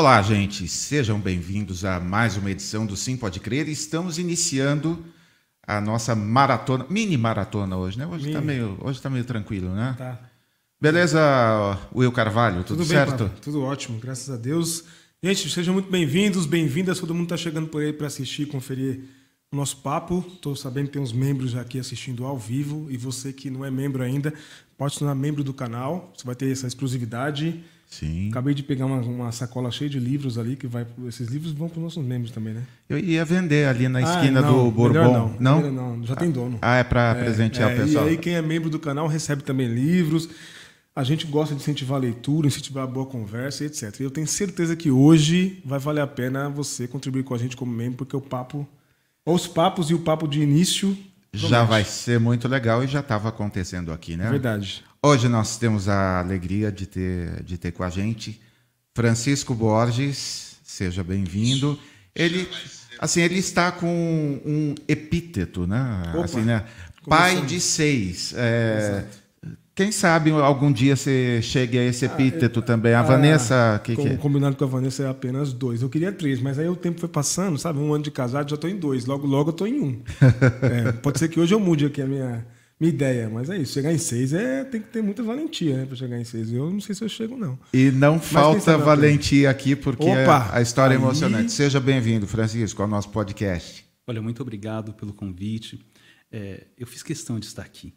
Olá, gente, sejam bem-vindos a mais uma edição do Sim Pode Crer. Estamos iniciando a nossa maratona, mini maratona hoje, né? Hoje está meio, hoje tá meio tranquilo, né? Tá. Beleza, Will Carvalho, tudo, Tudo bem, certo? Tudo ótimo, graças a Deus. Gente, sejam muito bem-vindos, bem-vindas. Todo mundo está chegando por aí para assistir, conferir o nosso papo. Estou sabendo que tem uns membros aqui assistindo ao vivo e você que não é membro ainda, pode se tornar membro do canal. Você vai ter essa exclusividade. Sim. Acabei de pegar uma, uma sacola cheia de livros ali, que vai. Esses livros vão para os nossos membros também, né? Eu ia vender ali na Ah, esquina não, do Bourbon. Não? Melhor não, já tem dono. Ah, é para presentear É, o pessoal. E aí, quem é membro do canal recebe também livros. A gente gosta de incentivar a leitura, incentivar a boa conversa, etc. E eu tenho certeza que hoje vai valer a pena você contribuir com a gente como membro, porque o papo, os papos e o papo de início. Já vai ser muito legal e já estava acontecendo aqui, né? É verdade. Hoje nós temos a alegria de ter, de ter com a gente Francisco Borges, seja bem-vindo. Ele, assim, ele está com um epíteto, né? Opa, assim, né? Pai de seis. É, quem sabe algum dia você chegue a esse epíteto também. A Vanessa, que, que Como é? combinado com a Vanessa é apenas dois. Eu queria três, mas aí o tempo foi passando, sabe? Um ano de casado, já estou em dois. Logo, logo eu estou em um. É, pode ser que hoje eu mude aqui a minha, minha ideia, mas é isso. Chegar em seis é, tem que ter muita valentia, né? Para chegar em seis. Eu não sei se eu chego, não. E não quem falta valentia aqui, porque Opa! a, a história é Aí- emocionante. Seja bem-vindo, Francisco, ao nosso podcast. Olha, muito obrigado pelo convite. É, eu fiz questão de estar aqui.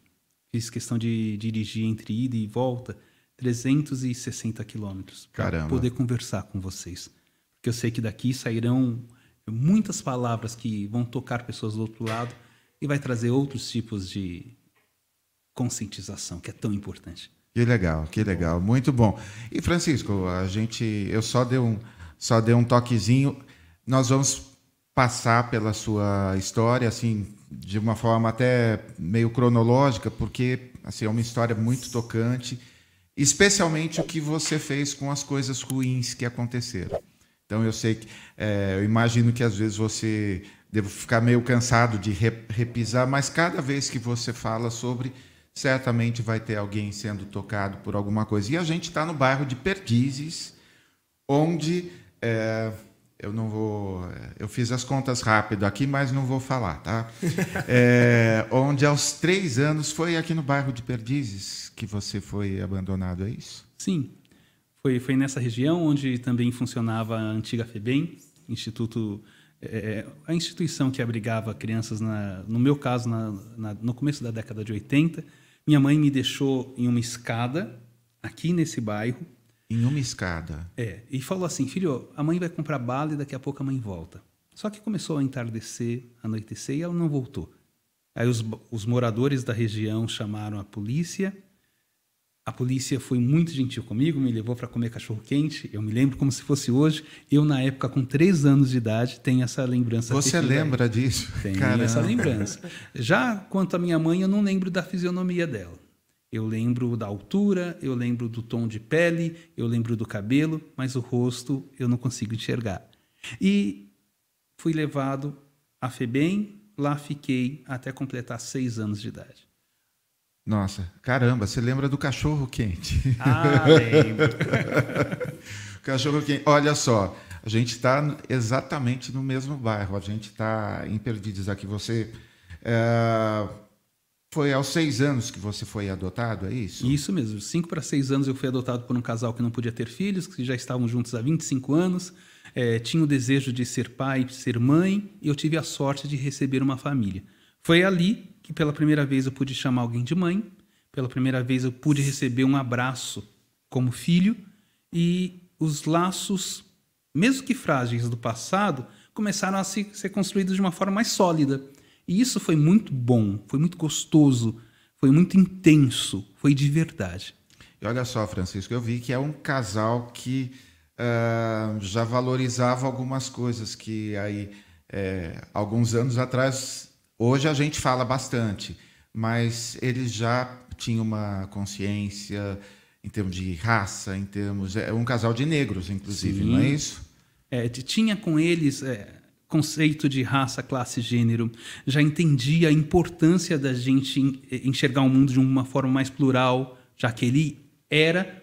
Fiz questão de dirigir entre ida e volta 360 quilômetros para Caramba. poder conversar com vocês. Porque eu sei que daqui sairão muitas palavras que vão tocar pessoas do outro lado e vai trazer outros tipos de conscientização, que é tão importante. Que legal, que legal, muito bom. E Francisco, a gente, eu só dei um, só dei um toquezinho. Nós vamos passar pela sua história, assim, de uma forma até meio cronológica, porque assim é uma história muito tocante, especialmente o que você fez com as coisas ruins que aconteceram. Então eu sei que, é, eu imagino que às vezes você deve ficar meio cansado de re- repisar, mas cada vez que você fala sobre, certamente vai ter alguém sendo tocado por alguma coisa. E a gente está no bairro de Perdizes, onde é, eu não vou, eu fiz as contas rápido aqui, mas não vou falar, tá? É, onde aos três anos foi aqui no bairro de Perdizes que você foi abandonado, é isso? Sim, foi, foi nessa região onde também funcionava a antiga FEBEM, Instituto, é, a instituição que abrigava crianças, na, no meu caso, na, na- no começo da década de 80. Minha mãe me deixou em uma escada, aqui nesse bairro, Em uma escada. é, e falou assim, filho, a mãe vai comprar bala e daqui a pouco a mãe volta. Só que começou a entardecer, anoitecer e ela não voltou. Aí os, os moradores da região chamaram a polícia. A polícia foi muito gentil comigo, me levou para comer cachorro quente. Eu me lembro como se fosse hoje. Eu na época com três anos de idade tenho essa lembrança. Você lembra disso? Tem Caramba. essa lembrança. Já quanto à minha mãe, eu não lembro da fisionomia dela. Eu lembro da altura, eu lembro do tom de pele, eu lembro do cabelo, mas o rosto eu não consigo enxergar. E fui levado a FEBEM, lá fiquei até completar seis anos de idade. Nossa, caramba, você lembra do cachorro quente? Ah, lembro. Cachorro quente. Olha só, a gente está exatamente no mesmo bairro. A gente está em Perdidos aqui. Você é, foi aos seis anos que você foi adotado, é isso? Isso mesmo. Cinco para seis anos eu fui adotado por um casal que não podia ter filhos, que já estavam juntos há 25 anos, eh, tinha o desejo de ser pai, ser mãe, e eu tive a sorte de receber uma família. Foi ali que pela primeira vez eu pude chamar alguém de mãe, pela primeira vez eu pude receber um abraço como filho, e os laços, mesmo que frágeis do passado, começaram a se, ser construídos de uma forma mais sólida. E isso foi muito bom, foi muito gostoso, foi muito intenso, foi de verdade. E olha só, Francisco, eu vi que é um casal que ah, já valorizava algumas coisas que aí é, alguns anos atrás, hoje a gente fala bastante, mas eles já tinham uma consciência em termos de raça, em termos é um casal de negros, inclusive, Sim. não é isso? É, tinha com eles, é, conceito de raça, classe, gênero, já entendia a importância da gente enxergar o mundo de uma forma mais plural, já que ele era,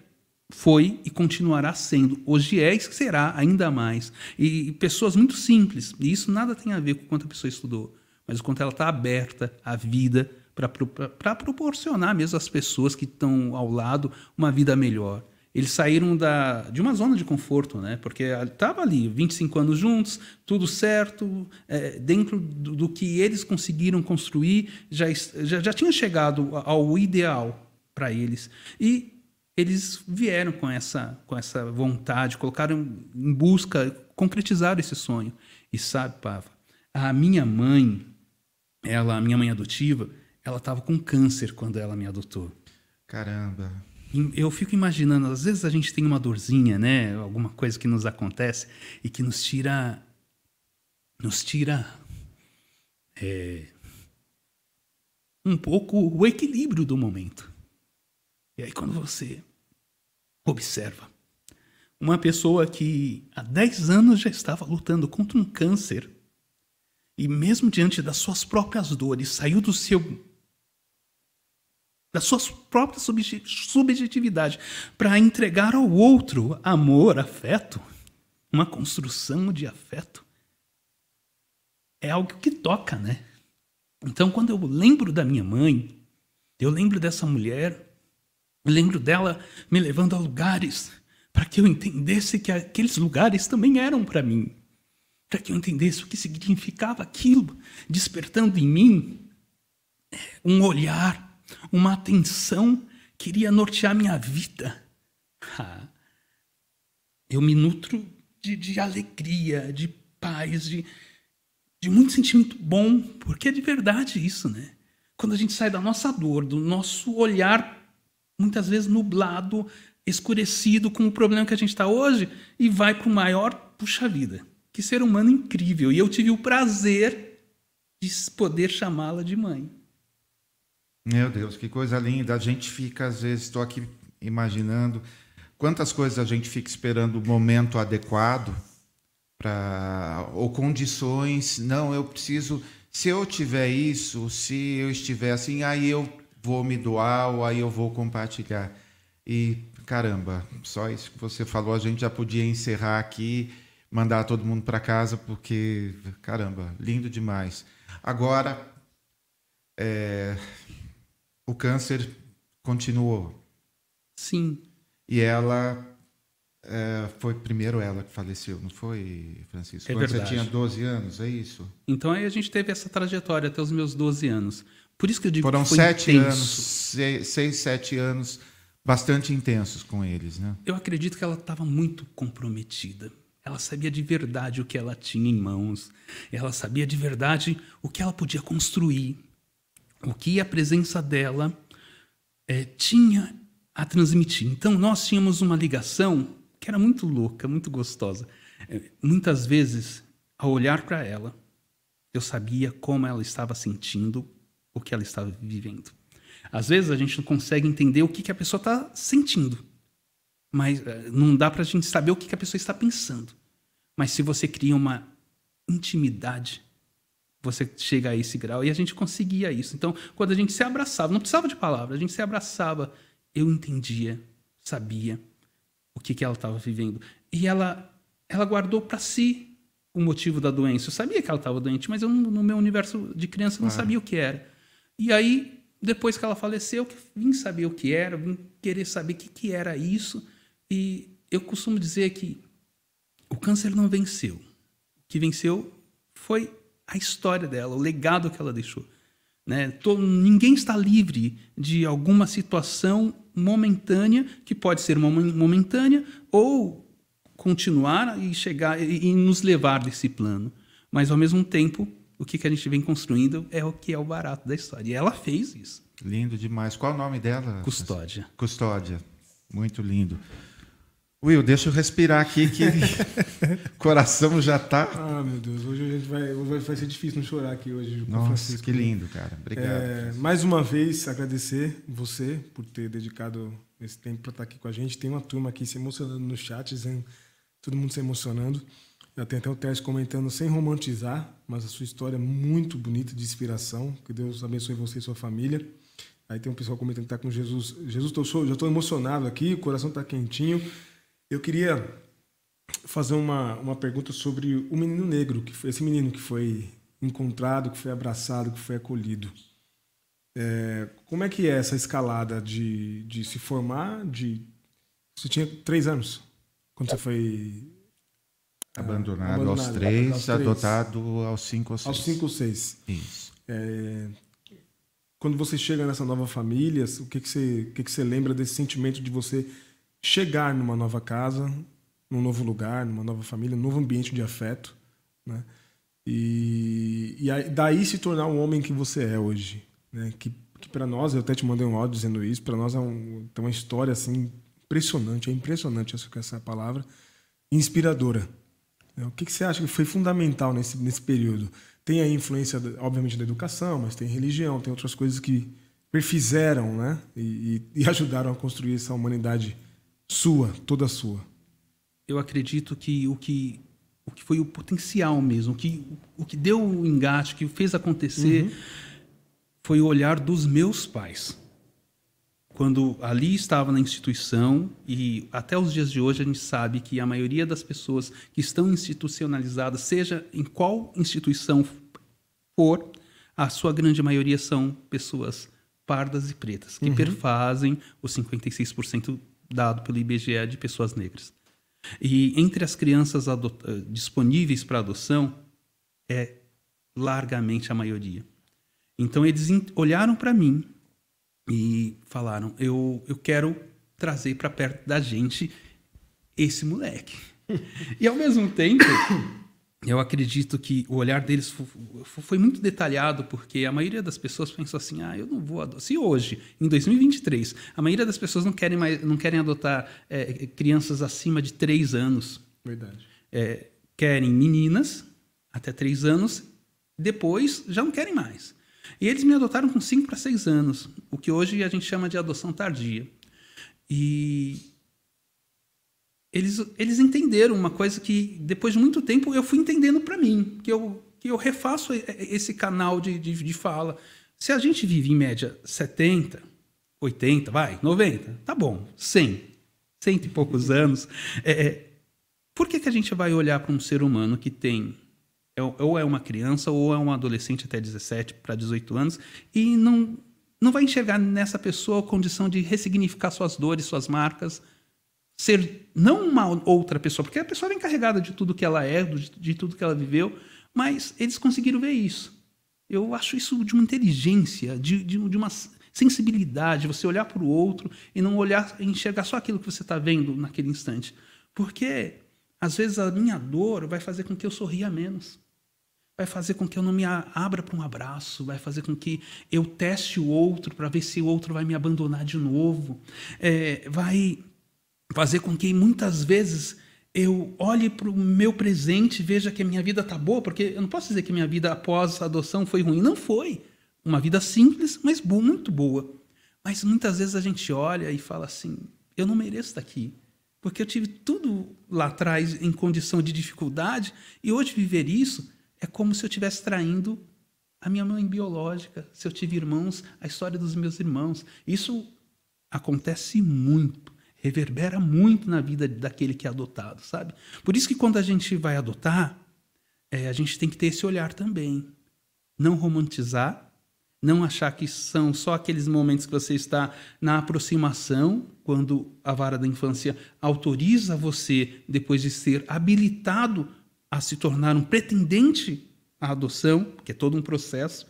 foi e continuará sendo. Hoje é e será ainda mais. E pessoas muito simples, e isso nada tem a ver com quanto a pessoa estudou, mas o quanto ela está aberta à vida para proporcionar mesmo às pessoas que estão ao lado uma vida melhor. Eles saíram da, de uma zona de conforto, né? Porque estava ali, 25 anos juntos, tudo certo, é, dentro do, do, que eles conseguiram construir, já, já, já tinha chegado ao ideal para eles. E eles vieram com essa, com essa vontade, colocaram em busca, concretizaram esse sonho. E sabe, Pava, a minha mãe, ela, a minha mãe adotiva, ela estava com câncer quando ela me adotou. Caramba. Eu fico imaginando, às vezes a gente tem uma dorzinha, né? Alguma coisa que nos acontece e que nos tira. nos tira. É, um pouco o equilíbrio do momento. E aí, quando você observa uma pessoa que há 10 anos já estava lutando contra um câncer e, mesmo diante das suas próprias dores, saiu do seu da sua própria subjetividade, para entregar ao outro amor, afeto, uma construção de afeto. É algo que toca, né? Então, quando eu lembro da minha mãe, eu lembro dessa mulher, eu lembro dela me levando a lugares para que eu entendesse que aqueles lugares também eram para mim, para que eu entendesse o que significava aquilo, despertando em mim um olhar uma atenção que iria nortear minha vida. Ah, eu me nutro de, de alegria, de paz, de, de muito sentimento bom, porque é de verdade isso, né? Quando a gente sai da nossa dor, do nosso olhar, muitas vezes nublado, escurecido com o problema que a gente está hoje, e vai para o maior, puxa vida, que ser humano incrível. E eu tive o prazer de poder chamá-la de mãe. Meu Deus, que coisa linda. A gente fica, às vezes, estou aqui imaginando quantas coisas a gente fica esperando o momento adequado para ou condições. Não, eu preciso. Se eu tiver isso, se eu estiver assim, aí eu vou me doar ou aí eu vou compartilhar. E caramba, só isso que você falou, a gente já podia encerrar aqui, mandar todo mundo para casa, porque caramba, lindo demais. Agora, é, o câncer continuou. Sim. E ela é, foi primeiro ela que faleceu, não foi, Francisco? É Quando verdade. você tinha 12 anos, é isso? Então aí a gente teve essa trajetória até os meus 12 anos. Por isso que eu digo Foram que foi sete intenso. anos, seis, seis, sete anos bastante intensos com eles, né? Eu acredito que ela estava muito comprometida. Ela sabia de verdade o que ela tinha em mãos. Ela sabia de verdade o que ela podia construir o que a presença dela é, tinha a transmitir. Então, nós tínhamos uma ligação que era muito louca, muito gostosa. É, muitas vezes, ao olhar para ela, eu sabia como ela estava sentindo o que ela estava vivendo. Às vezes, a gente não consegue entender o que, que a pessoa está sentindo, mas é, não dá para a gente saber o que, que a pessoa está pensando. Mas se você cria uma intimidade você chega a esse grau. E a gente conseguia isso. Então, quando a gente se abraçava, não precisava de palavras, a gente se abraçava, eu entendia, sabia o que, que ela estava vivendo. E ela, ela guardou para si o motivo da doença. Eu sabia que ela estava doente, mas eu, no meu universo de criança, não ah. sabia o que era. E aí, depois que ela faleceu, eu vim saber o que era, vim querer saber o que, que era isso. E eu costumo dizer que o câncer não venceu. O que venceu foi a história dela, o legado que ela deixou. Né? Todo, ninguém está livre de alguma situação momentânea, que pode ser momentânea, ou continuar e chegar e, e nos levar desse plano. Mas, ao mesmo tempo, o que, que a gente vem construindo é o que é o barato da história. E ela fez isso. Lindo demais. Qual o nome dela? Custódia. Custódia. Muito lindo. Will, deixa eu respirar aqui que o coração já está. Ah, meu Deus, hoje a gente vai, hoje vai ser difícil não chorar aqui hoje. Nossa, Francisco. que lindo, cara. Obrigado. É, mais uma vez, agradecer você por ter dedicado esse tempo para estar aqui com a gente. Tem uma turma aqui se emocionando no chat, dizendo, todo mundo se emocionando. Já tem até o teste comentando, sem romantizar, mas a sua história é muito bonita, de inspiração. Que Deus abençoe você e sua família. Aí tem um pessoal comentando que está com Jesus. Jesus, tô, já estou emocionado aqui, o coração está quentinho. Eu queria fazer uma, uma pergunta sobre o menino negro, que foi esse menino que foi encontrado, que foi abraçado, que foi acolhido. É, como é que é essa escalada de, de se formar? De você tinha três anos quando você foi abandonado, abandonado aos, três, aos três, adotado aos cinco ou seis. Aos cinco ou seis. Isso. É, quando você chega nessa nova família, o que, que, você, o que, que você lembra desse sentimento de você chegar numa nova casa, num novo lugar, numa nova família, num novo ambiente de afeto, né? E, e aí, daí se tornar o homem que você é hoje, né? Que, que para nós, eu até te mandei um áudio dizendo isso, para nós é um, tem uma história assim impressionante, é impressionante essa, essa palavra, inspiradora. Né? O que, que você acha que foi fundamental nesse, nesse período? Tem a influência, obviamente, da educação, mas tem religião, tem outras coisas que perfizeram né? e, e, e ajudaram a construir essa humanidade sua, toda sua. Eu acredito que o que o que foi o potencial mesmo, o que, o que deu o engate, o que fez acontecer, uhum. foi o olhar dos meus pais quando ali estava na instituição e até os dias de hoje a gente sabe que a maioria das pessoas que estão institucionalizadas, seja em qual instituição for, a sua grande maioria são pessoas pardas e pretas, que uhum. perfazem os 56% dado pelo IBGE de pessoas negras. E entre as crianças eh, disponíveis para adoção é largamente a maioria. Então eles olharam para mim e falaram: eu, eu quero trazer para perto da gente esse moleque. e ao mesmo tempo, eu acredito que o olhar deles foi muito detalhado, porque a maioria das pessoas pensou assim: ah, eu não vou adotar. Se hoje, em 2023, a maioria das pessoas não querem, mais, não querem adotar é, crianças acima de 3 anos. Verdade. É, querem meninas até 3 anos, depois já não querem mais. E eles me adotaram com 5 para 6 anos, o que hoje a gente chama de adoção tardia. E eles, eles entenderam uma coisa que, depois de muito tempo, eu fui entendendo para mim, que eu, que eu refaço esse canal de, de, de fala. Se a gente vive em média 70, 80, vai, 90, tá bom, 100, cento e poucos anos, é, é, por que, que a gente vai olhar para um ser humano que tem é ou é uma criança ou é um adolescente até 17 para 18 anos e não não vai enxergar nessa pessoa a condição de ressignificar suas dores, suas marcas, ser não uma outra pessoa, porque a pessoa vem carregada de tudo que ela é, de, de tudo que ela viveu, mas eles conseguiram ver isso. Eu acho isso de uma inteligência, de, de, de uma sensibilidade, você olhar para o outro e não olhar enxergar só aquilo que você está vendo naquele instante. Porque às vezes a minha dor vai fazer com que eu sorria menos. Vai fazer com que eu não me abra para um abraço, vai fazer com que eu teste o outro para ver se o outro vai me abandonar de novo. É, vai fazer com que muitas vezes eu olhe para o meu presente e veja que a minha vida está boa, porque eu não posso dizer que minha vida após a adoção foi ruim. Não foi. Uma vida simples, mas boa, muito boa. Mas muitas vezes a gente olha e fala assim: eu não mereço estar aqui. Porque eu tive tudo lá atrás em condição de dificuldade e hoje viver isso é como se eu estivesse traindo a minha mãe biológica, se eu tive irmãos, a história dos meus irmãos. Isso acontece muito, reverbera muito na vida daquele que é adotado, sabe? Por isso que quando a gente vai adotar, é, a gente tem que ter esse olhar também. Não romantizar, não achar que são só aqueles momentos que você está na aproximação, quando a vara da infância autoriza você, depois de ser habilitado a se tornar um pretendente à adoção, que é todo um processo.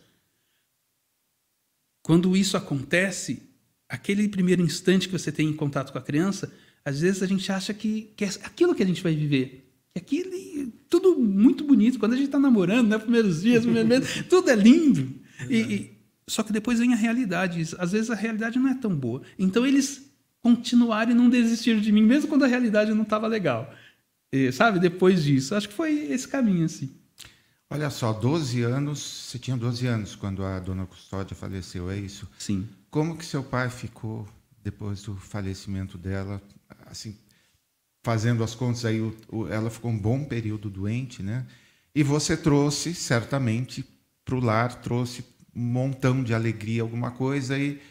Quando isso acontece, aquele primeiro instante que você tem em contato com a criança, às vezes a gente acha que, que é aquilo que a gente vai viver. Que aquilo, tudo muito bonito. Quando a gente está namorando, né, primeiros dias, primeiros meses, tudo é lindo. E, só que depois vem a realidade. Às vezes a realidade não é tão boa. Então eles continuaram e não desistiram de mim, mesmo quando a realidade não estava legal. E, sabe? Depois disso. Acho que foi esse caminho, assim. Olha só, 12 anos, você tinha 12 anos quando a dona Custódia faleceu, é isso? Sim. Como que seu pai ficou depois do falecimento dela? Assim, fazendo as contas aí, ela ficou um bom período doente, né? E você trouxe, certamente, para o lar, trouxe um montão de alegria, alguma coisa, e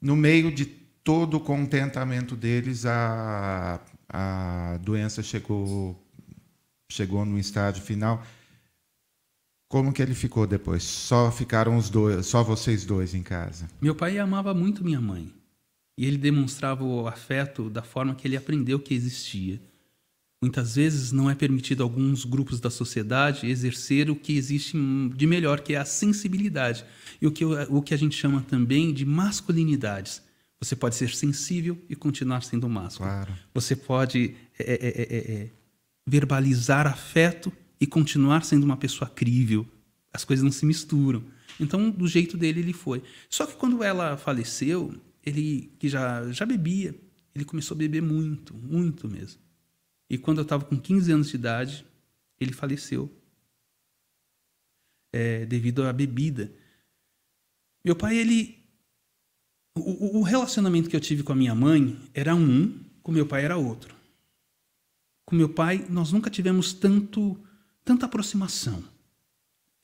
no meio de todo o contentamento deles, a, a doença chegou, chegou no estágio final. Como que ele ficou depois? Só ficaram os dois, só vocês dois em casa? Meu pai amava muito minha mãe. E ele demonstrava o afeto da forma que ele aprendeu que existia. Muitas vezes não é permitido a alguns grupos da sociedade exercer o que existe de melhor, que é a sensibilidade. E o que, o que a gente chama também de masculinidades. Você pode ser sensível e continuar sendo másculo. Claro. Você pode é, é, é, verbalizar afeto e continuar sendo uma pessoa crível. As coisas não se misturam. Então, do jeito dele, ele foi. Só que quando ela faleceu, ele que já, já bebia, ele começou a beber muito, muito mesmo. E quando eu estava com 15 anos de idade, ele faleceu é, devido à bebida. Meu pai, ele. O, o relacionamento que eu tive com a minha mãe era um, com meu pai era outro. Com meu pai, nós nunca tivemos tanto tanta aproximação.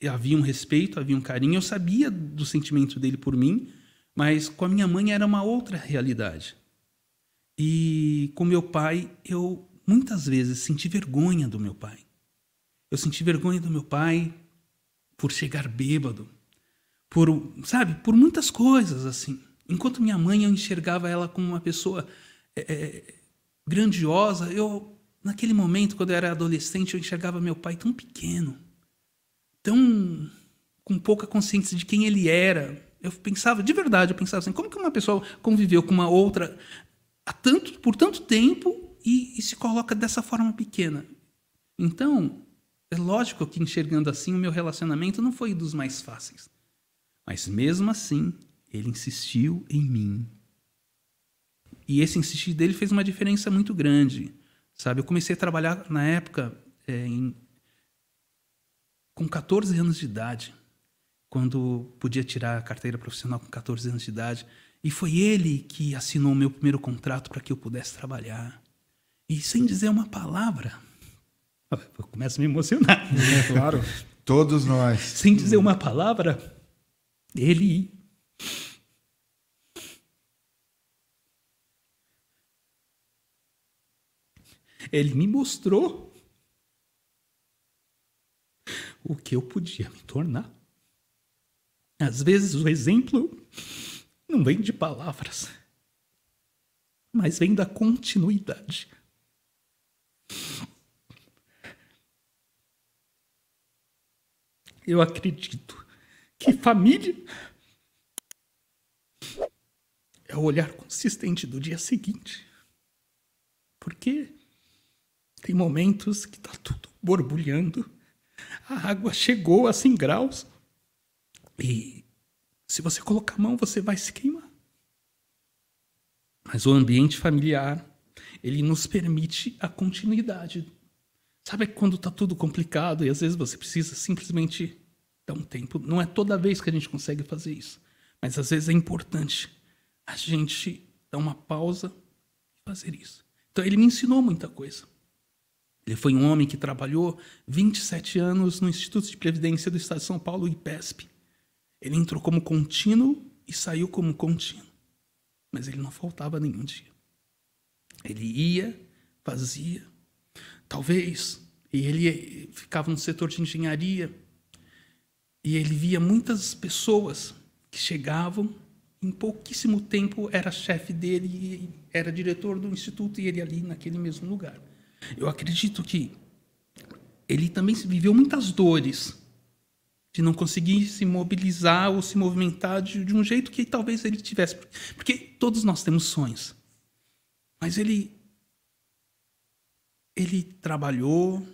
Havia um respeito, havia um carinho, eu sabia do sentimento dele por mim, mas com a minha mãe era uma outra realidade. E com meu pai, eu muitas vezes senti vergonha do meu pai. Eu senti vergonha do meu pai por chegar bêbado, por, sabe, por muitas coisas assim. Enquanto minha mãe eu enxergava ela como uma pessoa é, grandiosa, eu Naquele momento, quando eu era adolescente, eu enxergava meu pai tão pequeno, tão com pouca consciência de quem ele era. Eu pensava, de verdade, eu pensava assim, como que uma pessoa conviveu com uma outra há tanto, por tanto tempo e, e se coloca dessa forma pequena? Então, é lógico que enxergando assim, o meu relacionamento não foi dos mais fáceis. Mas mesmo assim, ele insistiu em mim. E esse insistir dele fez uma diferença muito grande. Sabe, eu comecei a trabalhar na época é, em, com 14 anos de idade, quando podia tirar a carteira profissional com 14 anos de idade. E foi ele que assinou o meu primeiro contrato para que eu pudesse trabalhar. E sem dizer uma palavra. Eu começo a me emocionar. É, claro. Todos nós. Sem dizer uma palavra, ele Ele me mostrou o que eu podia me tornar. Às vezes o exemplo não vem de palavras, mas vem da continuidade. Eu acredito que família é o olhar consistente do dia seguinte. Porque tem momentos que tá tudo borbulhando. A água chegou a 100 graus. E se você colocar a mão, você vai se queimar. Mas o ambiente familiar, ele nos permite a continuidade. Sabe quando tá tudo complicado e às vezes você precisa simplesmente dar um tempo. Não é toda vez que a gente consegue fazer isso. Mas às vezes é importante a gente dar uma pausa e fazer isso. Então ele me ensinou muita coisa. Ele foi um homem que trabalhou 27 anos no Instituto de Previdência do Estado de São Paulo, IPESP. Ele entrou como contínuo e saiu como contínuo. Mas ele não faltava nenhum dia. Ele ia, fazia. Talvez, e ele ficava no setor de engenharia, e ele via muitas pessoas que chegavam, em pouquíssimo tempo era chefe dele, era diretor do instituto, e ele ali naquele mesmo lugar. Eu acredito que ele também viveu muitas dores de não conseguir se mobilizar ou se movimentar de, de um jeito que talvez ele tivesse. Porque todos nós temos sonhos. Mas ele ele trabalhou,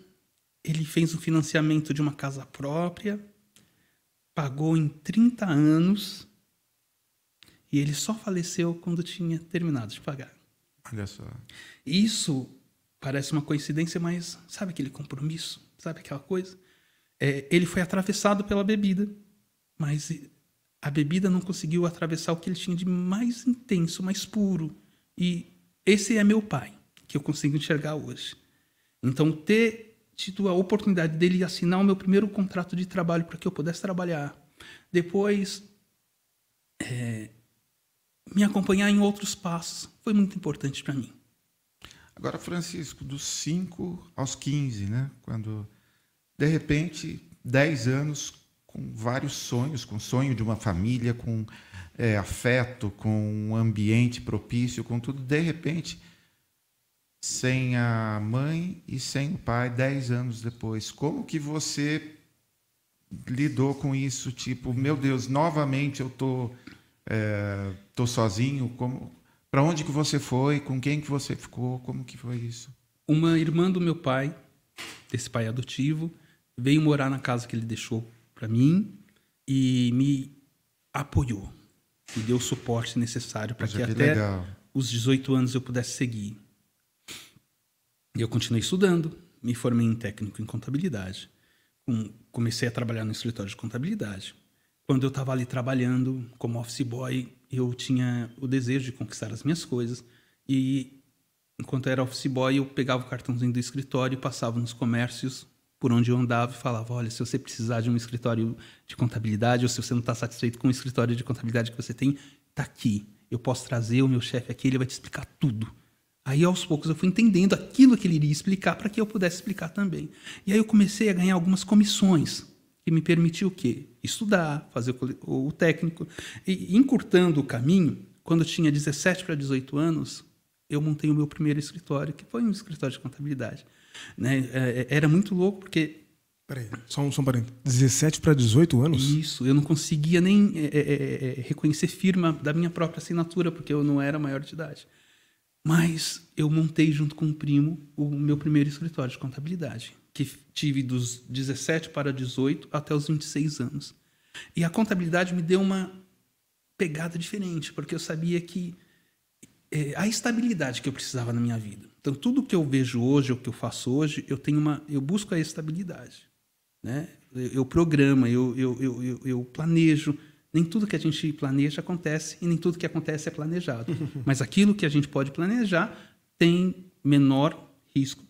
ele fez o financiamento de uma casa própria, pagou em 30 anos e ele só faleceu quando tinha terminado de pagar. Olha só. Isso Parece uma coincidência, mas sabe aquele compromisso? Sabe aquela coisa? É, ele foi atravessado pela bebida, mas a bebida não conseguiu atravessar o que ele tinha de mais intenso, mais puro. E esse é meu pai, que eu consigo enxergar hoje. Então, ter tido a oportunidade dele assinar o meu primeiro contrato de trabalho para que eu pudesse trabalhar, depois é, me acompanhar em outros passos, foi muito importante para mim. Agora, Francisco, dos 5 aos 15, né? Quando, de repente, 10 anos com vários sonhos, com sonho de uma família, com é, afeto, com um ambiente propício, com tudo, de repente, sem a mãe e sem o pai, 10 anos depois. Como que você lidou com isso? Tipo, meu Deus, novamente eu tô, é, tô sozinho. Como para onde que você foi? Com quem que você ficou? Como que foi isso? Uma irmã do meu pai, desse pai adotivo, veio morar na casa que ele deixou para mim e me apoiou, me deu o suporte necessário para que, que, até legal. os 18 anos eu pudesse seguir. E eu continuei estudando, me formei em técnico em contabilidade, comecei a trabalhar no escritório de contabilidade. Quando eu estava ali trabalhando como office boy, eu tinha o desejo de conquistar as minhas coisas e enquanto era office boy eu pegava o cartãozinho do escritório e passava nos comércios por onde eu andava e falava olha se você precisar de um escritório de contabilidade ou se você não está satisfeito com o escritório de contabilidade que você tem tá aqui. Eu posso trazer o meu chefe aqui ele vai te explicar tudo. Aí aos poucos eu fui entendendo aquilo que ele iria explicar para que eu pudesse explicar também. E aí eu comecei a ganhar algumas comissões que me permitiu o quê? Estudar, fazer o, técnico. E encurtando o caminho, quando eu tinha 17 para 18 anos, eu montei o meu primeiro escritório, que foi um escritório de contabilidade. Né? É, é, era muito louco, porque Peraí, só um, só um parênteses. 17 para 18 anos? Isso, eu não conseguia nem é, é, é, é, reconhecer firma da minha própria assinatura, porque eu não era maior de idade. Mas eu montei junto com um primo o meu primeiro escritório de contabilidade que tive dos 17 para 18 até os 26 anos. E a contabilidade me deu uma pegada diferente, porque eu sabia que é, a estabilidade que eu precisava na minha vida. Então, tudo que eu vejo hoje, o que eu faço hoje, eu tenho uma, eu busco a estabilidade, né? Eu, eu programo, eu, eu, eu, eu, planejo. Nem tudo que a gente planeja acontece e nem tudo que acontece é planejado. Mas aquilo que a gente pode planejar tem menor risco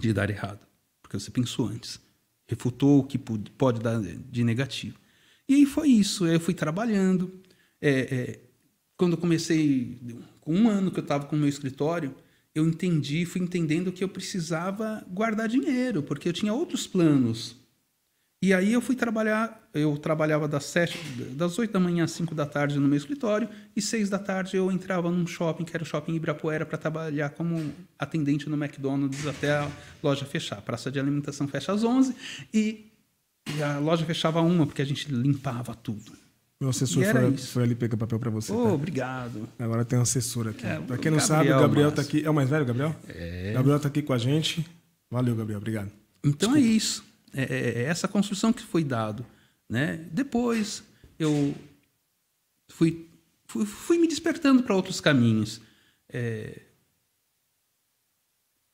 de dar errado porque você pensou antes. Refutou o que pode dar de negativo. E aí foi isso. Eu fui trabalhando. É, é, quando eu comecei, com um ano que eu estava com o meu escritório, eu entendi, fui entendendo que eu precisava guardar dinheiro, porque eu tinha outros planos e aí eu fui trabalhar, eu trabalhava das sete, das oito da manhã às cinco da tarde no meu escritório e seis da tarde eu entrava num shopping, que era o shopping Ibirapuera, para trabalhar como atendente no McDonald's até a loja fechar. A praça de alimentação fecha às onze e, e a loja fechava uma porque a gente limpava tudo. Meu assessor foi, foi, ali pegar papel para você. Oh, tá? Obrigado. Agora tem um assessor aqui. É, para quem não Gabriel sabe, o Gabriel está aqui. É o mais velho, Gabriel? É. Gabriel está aqui com a gente. Valeu, Gabriel. Obrigado. Então é Desculpa. é isso. É, é, é, essa construção que foi dado. Né? Depois eu fui, fui, fui me despertando para outros caminhos. É,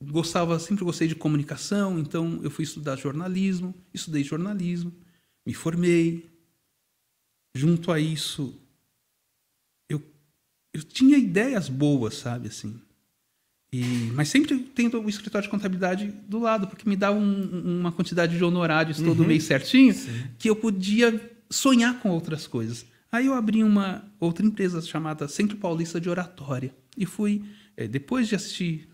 gostava, sempre gostei de comunicação, então eu fui estudar jornalismo, estudei jornalismo, me formei. Junto a isso, eu, eu tinha ideias boas, sabe assim. E, mas sempre tendo o escritório de contabilidade do lado, porque me dá um, uma quantidade de honorários todo uhum. mês certinho, Sim. que eu podia sonhar com outras coisas. Aí eu abri uma outra empresa chamada Centro Paulista de Oratória. E fui, é, depois de assistir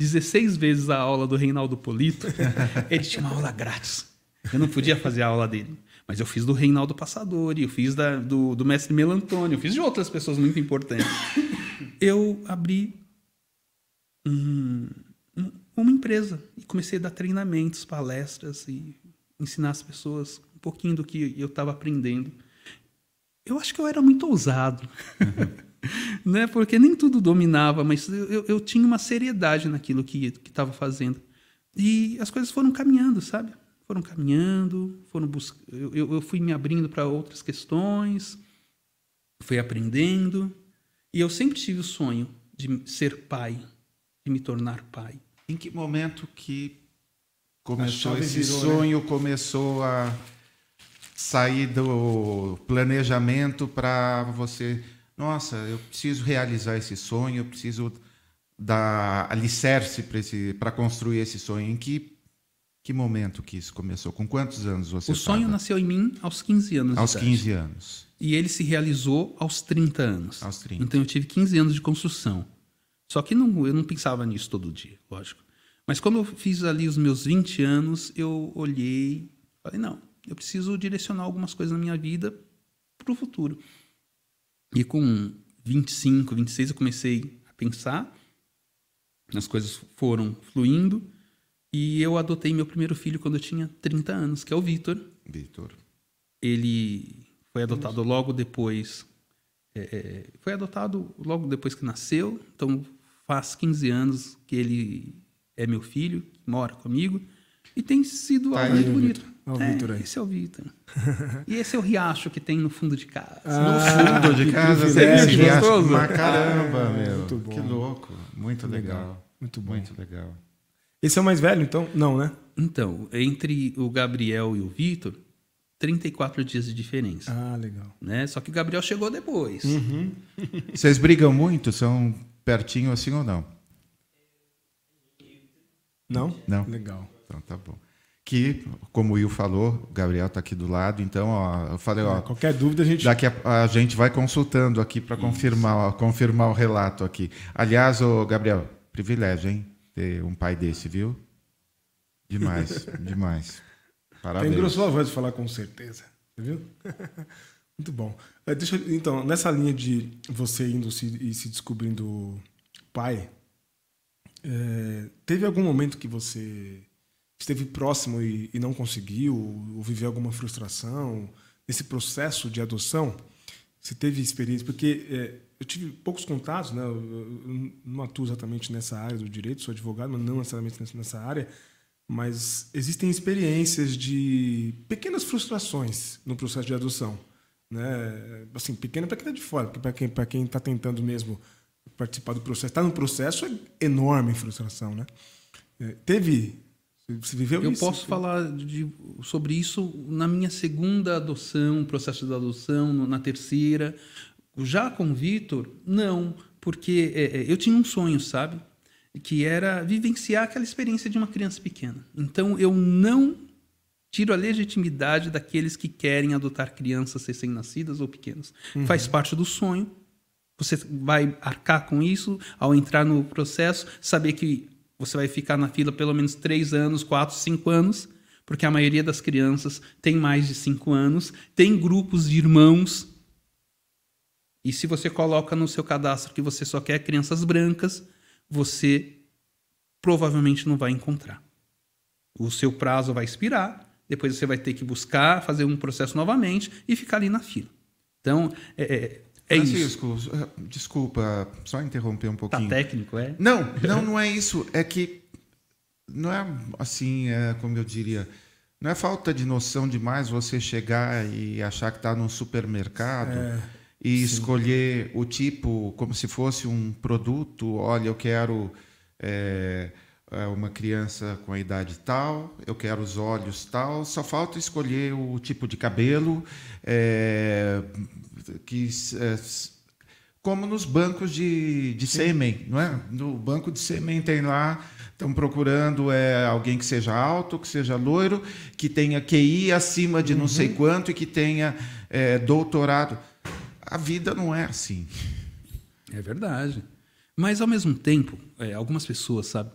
16 vezes a aula do Reinaldo Polito, ele tinha uma aula grátis. Eu não podia fazer a aula dele. Mas eu fiz do Reinaldo Passadori, eu fiz da, do, do mestre Melantônio, eu fiz de outras pessoas muito importantes. Eu abri um, uma empresa e comecei a dar treinamentos, palestras e ensinar as pessoas um pouquinho do que eu estava aprendendo. Eu acho que eu era muito ousado, né? Porque nem tudo dominava, mas eu, eu tinha uma seriedade naquilo que estava fazendo e as coisas foram caminhando, sabe? Foram caminhando, foram bus... eu, eu fui me abrindo para outras questões, fui aprendendo e eu sempre tive o sonho de ser pai de me tornar pai. Em que momento que começou esse virou, né? sonho, né? começou a sair do planejamento para você, nossa, eu preciso realizar esse sonho, eu preciso dar alicerce para construir esse sonho? Em que, que momento que isso começou? Com quantos anos você O sonho tava? nasceu em mim aos 15 anos. Aos idade. 15 anos. E ele se realizou aos 30 anos. Aos 30. Então eu tive 15 anos de construção. Só que não, eu não pensava nisso todo dia, lógico. Mas quando eu fiz ali os meus 20 anos, eu olhei, falei, não, eu preciso direcionar algumas coisas na minha vida para o futuro. E com 25, 26 eu comecei a pensar, as coisas foram fluindo, e eu adotei meu primeiro filho quando eu tinha 30 anos, que é o Vitor Vitor. ele foi adotado logo depois. é, é, foi adotado logo depois que nasceu, então faz 15 anos que ele é meu filho, mora comigo, e tem sido Tá algo aí muito o bonito. Vitor. Olha o É, Vitor aí. Esse é o Vitor. e esse é o riacho que tem no fundo de casa. Ah, Fundo de casa, privilégio. você riacho. Gostoso? Mas caramba, Ah, meu. muito bom. Que louco. Muito legal. Legal. Muito bom. Muito legal. Esse é o mais velho, então? Não, né? Então, entre o Gabriel e o Vitor, 34 dias de diferença. Ah, legal. Né? Só que o Gabriel chegou depois. Uhum. Vocês brigam muito? São pertinho assim ou não? Não? Não. Legal. Então tá bom. Que, como o Will falou, o Gabriel tá aqui do lado, então, ó, eu falei, ó, Qualquer dúvida a gente. daqui a, a gente vai consultando aqui para confirmar, ó, confirmar o relato aqui. Aliás, ô Gabriel, privilégio, hein? Ter um pai desse, viu? Demais, demais. Tem Parabéns. engrossou a voz de falar com certeza. Você viu? Muito bom. Eh, Deixa, então, nessa linha de você indo se, e se descobrindo pai, eh, teve algum momento que você esteve próximo e, e não conseguiu, ou viveu alguma frustração nesse processo de adoção? Você teve experiência? Porque eh, eu tive poucos contatos, né? Eu, eu- não atuo exatamente nessa área do direito, sou advogado, mas não necessariamente nessa área. Mas existem experiências de pequenas frustrações no processo de adoção, né? Assim, pequena para quem está de fora, porque para quem para quem está tentando mesmo participar do processo, está no processo é enorme frustração, né? É, Teve, você viveu Eu isso? posso falar de- sobre isso na minha segunda adoção, processo de adoção, na terceira. Já com o Vitor, não, porque é, é, eu tinha um sonho, sabe? Que era vivenciar aquela experiência de uma criança pequena. Então eu não tiro a legitimidade daqueles que querem adotar crianças recém-nascidas ou pequenas. Faz parte do sonho. Você vai arcar com isso ao entrar no processo, saber que você vai ficar na fila pelo menos três anos, quatro, cinco anos, porque a maioria das crianças tem mais de cinco anos, tem grupos de irmãos. E se você coloca no seu cadastro que você só quer crianças brancas, você provavelmente não vai encontrar. O seu prazo vai expirar, depois você vai ter que buscar, fazer um processo novamente e ficar ali na fila. Então, é, é, é isso. Francisco, eh, desculpa, só interromper um Tá pouquinho. técnico, é? Não, não, não é isso. É que não é assim, é, como eu diria, não é falta de noção demais você chegar e achar que está num supermercado e escolher o tipo como se fosse um produto. Olha, eu quero é, é, uma criança com a idade tal, eu quero os olhos tal. Só falta escolher o tipo de cabelo é, que é, como nos bancos de, de sêmen, não é? No banco de sêmen tem lá, estão procurando é, alguém que seja alto, que seja loiro, que tenha QI acima de não sei quanto e que tenha é, doutorado. A vida não é assim. É verdade. Mas, ao mesmo tempo, é, algumas pessoas, sabe,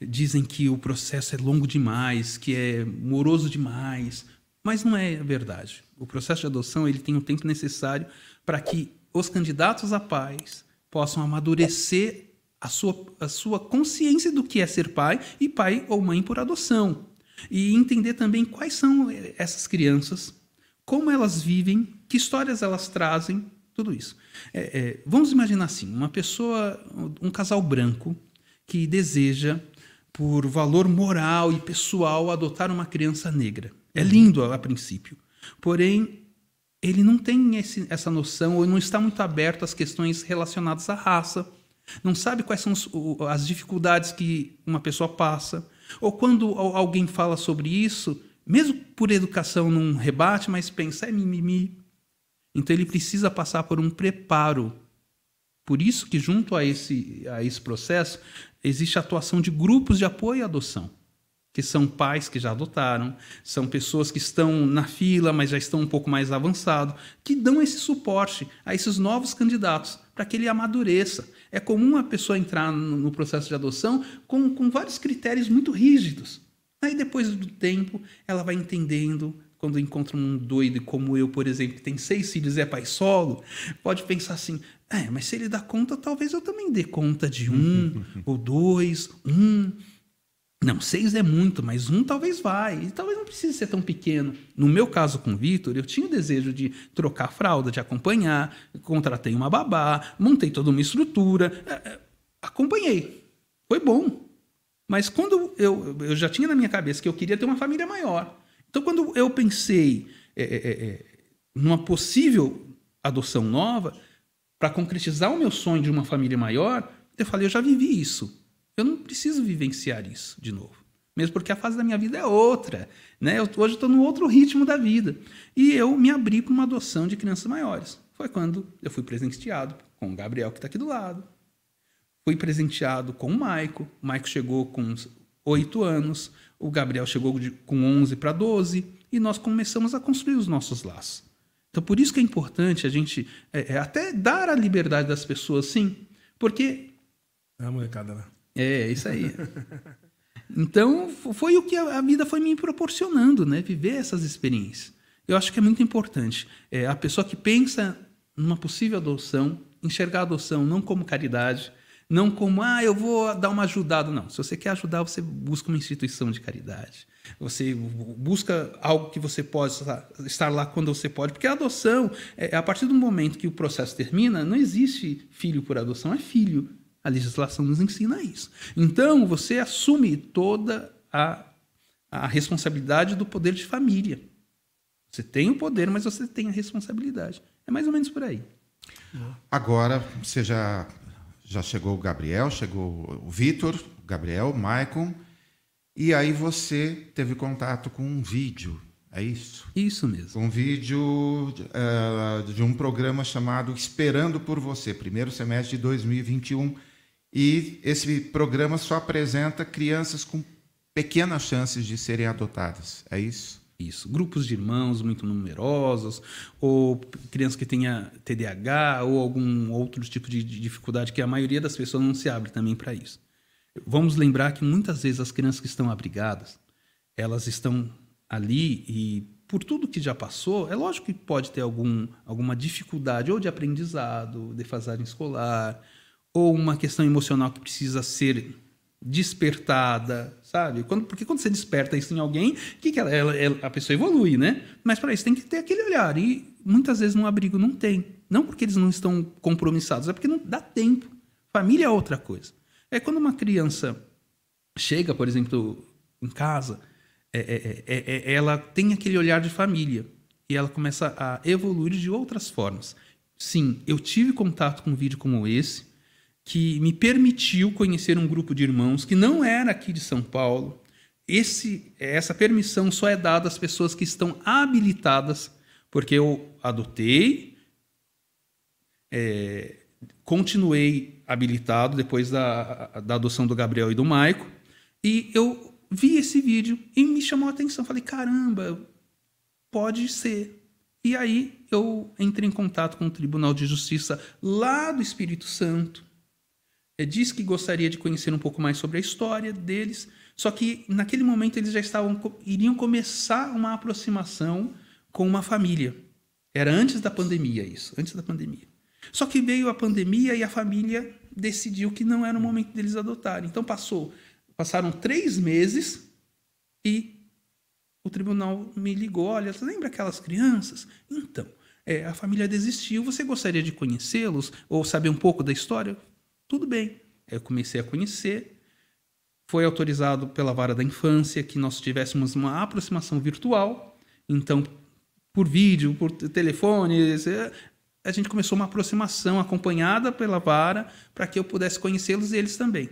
dizem que o processo é longo demais, que é moroso demais. Mas não é verdade. O processo de adoção ele tem o tempo necessário para que os candidatos a pais possam amadurecer a sua, a sua consciência do que é ser pai e pai ou mãe por adoção. E entender também quais são eh, essas crianças, como elas vivem, que histórias elas trazem, tudo isso. É, é, vamos imaginar assim: uma pessoa, um casal branco que deseja, por valor moral e pessoal, adotar uma criança negra. É lindo a, princípio. Porém, ele não tem esse- essa noção ou não está muito aberto às questões relacionadas à raça. Não sabe quais são as dificuldades que uma pessoa passa. Ou quando al- alguém fala sobre isso, mesmo por educação não rebate, mas pensa, é mimimi. Então ele precisa passar por um preparo Por isso que junto a esse, a esse processo existe a atuação de grupos de apoio à adoção, que são pais que já adotaram, são pessoas que estão na fila, mas já estão um pouco mais avançados, que dão esse suporte a esses novos candidatos para que ele amadureça. É comum a pessoa entrar no processo de adoção com, com vários critérios muito rígidos. Aí depois do tempo, ela vai entendendo, quando encontra um doido como eu, por exemplo, que tem seis filhos e é pai solo, pode pensar assim: é, mas se ele dá conta, talvez eu também dê conta de um, ou dois, um. Não, seis é muito, mas um talvez vai. E talvez não precise ser tão pequeno. No meu caso com o Vitor, eu tinha o desejo de trocar a fralda, de acompanhar, contratei uma babá, montei toda uma estrutura, é, é, acompanhei. Foi bom. Mas quando eu, eu já tinha na minha cabeça que eu queria ter uma família maior. Então, quando eu pensei é, é, é, é numa possível adoção nova, para concretizar o meu sonho de uma família maior, eu falei, eu já vivi isso. Eu não preciso vivenciar isso de novo. Mesmo porque a fase da minha vida é outra. Né? Eu, hoje estou no outro ritmo da vida. E eu me abri para uma adoção de crianças maiores. Foi quando eu fui presenteado com o Gabriel, que está aqui do lado. Fui presenteado com o Maico. O Maico chegou com oito anos. O Gabriel chegou de, com 11 para 12. E nós começamos a construir os nossos laços. Então, por isso que é importante a gente é, é, até dar a liberdade das pessoas, sim. Porque. É a molecada, né? É, isso aí. Então, foi o que a vida foi me proporcionando, né? Viver essas experiências. Eu acho que é muito importante. É, a pessoa que pensa numa possível adoção, enxergar a adoção não como caridade, não como, ah, eu vou dar uma ajudada. Não. Se você quer ajudar, você busca uma instituição de caridade. Você busca algo que você possa estar lá quando você pode. Porque a adoção, é, a partir do momento que o processo termina, não existe filho por adoção, é filho. A legislação nos ensina isso. Então, você assume toda a, a responsabilidade do poder de família. Você tem o poder, mas você tem a responsabilidade. É mais ou menos por aí. Agora, você já, já chegou o Gabriel, chegou o Vitor, o Gabriel, o Maicon, e aí você teve contato com um vídeo, é isso? Isso mesmo. Um vídeo uh, de um programa chamado Esperando por Você, primeiro semestre de 2021 e esse programa só apresenta crianças com pequenas chances de serem adotadas. É isso? Isso. Grupos de irmãos muito numerosos, ou crianças que tenha TDAH, ou algum outro tipo de dificuldade que a maioria das pessoas não se abre também para isso. Vamos lembrar que muitas vezes as crianças que estão abrigadas, elas estão ali e por tudo que já passou, é lógico que pode ter algum, alguma dificuldade ou de aprendizado, defasagem escolar, ou uma questão emocional que precisa ser despertada, sabe? Quando, porque quando você desperta isso em alguém, que, que ela, ela, ela, a pessoa evolui, né? Mas para isso tem que ter aquele olhar. E muitas vezes no abrigo não tem. Não porque eles não estão compromissados, é porque não dá tempo. Família é outra coisa. É quando uma criança chega, por exemplo, em casa, é, é, é, é ela tem aquele olhar de família e ela começa a evoluir de outras formas. Sim, eu tive contato com um vídeo como esse, que me permitiu conhecer um grupo de irmãos que não era aqui de São Paulo. Esse, essa permissão só é dada às pessoas que estão habilitadas, porque eu adotei, é, continuei habilitado depois da, da adoção do Gabriel e do Maico, e eu vi esse vídeo e me chamou a atenção. Falei, caramba, pode ser. E aí eu entrei em contato com o Tribunal de Justiça lá do Espírito Santo é, disse que gostaria de conhecer um pouco mais sobre a história deles, só que naquele momento eles já estavam iriam começar uma aproximação com uma família. Era antes da pandemia isso, antes da pandemia. Só que veio a pandemia e a família decidiu que não era o momento deles adotarem. Então passou, passaram três meses e o tribunal me ligou, olha, você lembra aquelas crianças? Então, é, a família desistiu. Você gostaria de conhecê-los ou saber um pouco da história? Tudo bem. Eu comecei a conhecer. Foi autorizado pela vara da infância que nós tivéssemos uma aproximação virtual. Então, por vídeo, por telefone, a gente começou uma aproximação acompanhada pela vara para que eu pudesse conhecê-los e eles também.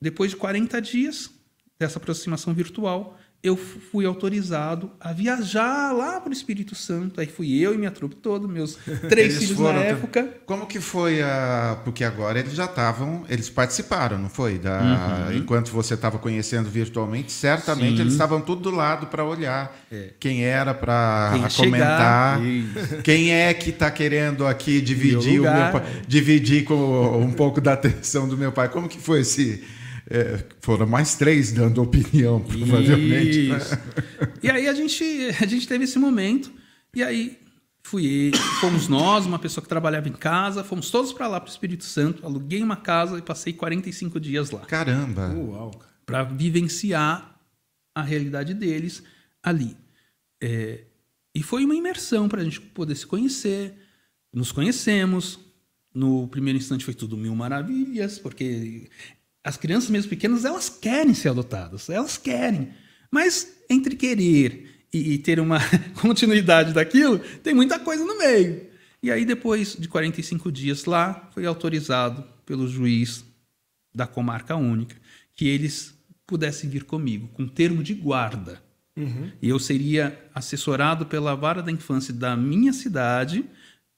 Depois de 40 dias dessa aproximação virtual, eu fui autorizado a viajar lá para o Espírito Santo. Aí fui eu e minha trupe toda, meus três Eles filhos foram na tam- época. Como que foi a. Porque agora eles já estavam. Eles participaram, não foi? Da... Enquanto você estava conhecendo virtualmente, certamente Uhum. Sim. eles estavam tudo do lado para olhar quem era para comentar. chegar. Quem é que está querendo aqui dividir, o meu pai, dividir com um pouco da atenção do meu pai? Como que foi esse. É, foram mais três dando opinião, provavelmente. né? E aí a gente, a gente teve esse momento. E aí fui, fomos nós, uma pessoa que trabalhava em casa, fomos todos para lá para o Espírito Santo. Aluguei uma casa e passei 45 dias lá Caramba! Para vivenciar a realidade deles ali. É, e foi uma imersão para a gente poder se conhecer. Nos conhecemos. No primeiro instante foi tudo mil maravilhas, porque as crianças mesmo pequenas elas querem ser adotadas, elas querem. Mas entre querer e, e ter uma continuidade daquilo, tem muita coisa no meio. E aí depois de 45 dias lá, foi autorizado pelo juiz da comarca única que eles pudessem vir comigo com termo de guarda. E eu seria assessorado pela vara da infância da minha cidade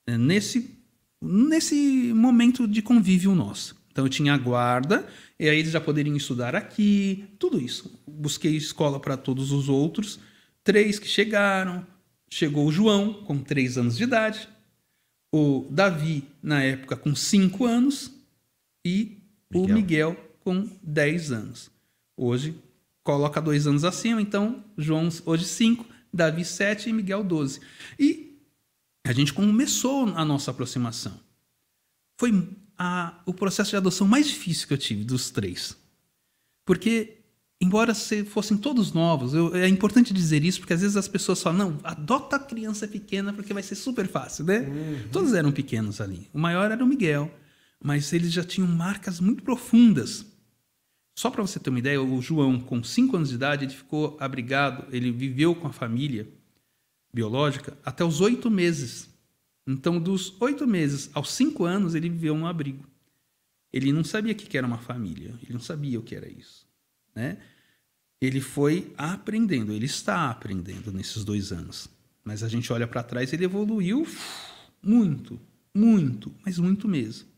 eh, nesse, nesse momento de convívio nosso. Então eu tinha a guarda, e aí eles já poderiam estudar aqui, tudo isso. Busquei escola para todos os outros, três que chegaram. Chegou o João, com três anos de idade, o Davi, na época, com cinco anos, e o Miguel. Miguel com 10 anos. Hoje coloca dois anos acima, então João hoje 5, Davi 7 e Miguel 12. E a gente começou a nossa aproximação. Foi a- o processo de adoção mais difícil que eu tive dos três. Porque, embora se fossem todos novos, eu- é importante dizer isso, porque às vezes as pessoas falam, não, adota a criança pequena porque vai ser super fácil, né? Todos eram pequenos ali. O maior era o Miguel, mas eles já tinham marcas muito profundas. Só para você ter uma ideia, o João, com 5 anos de idade, ele ficou abrigado, ele viveu com a família biológica até os oito meses. Então, dos oito meses aos cinco anos, ele viveu no abrigo. Ele não sabia o que que era uma família, ele não sabia o que era isso. Né? Ele foi aprendendo, ele está aprendendo nesses dois anos. Mas a gente olha para trás, ele evoluiu muito, muito, mas muito mesmo.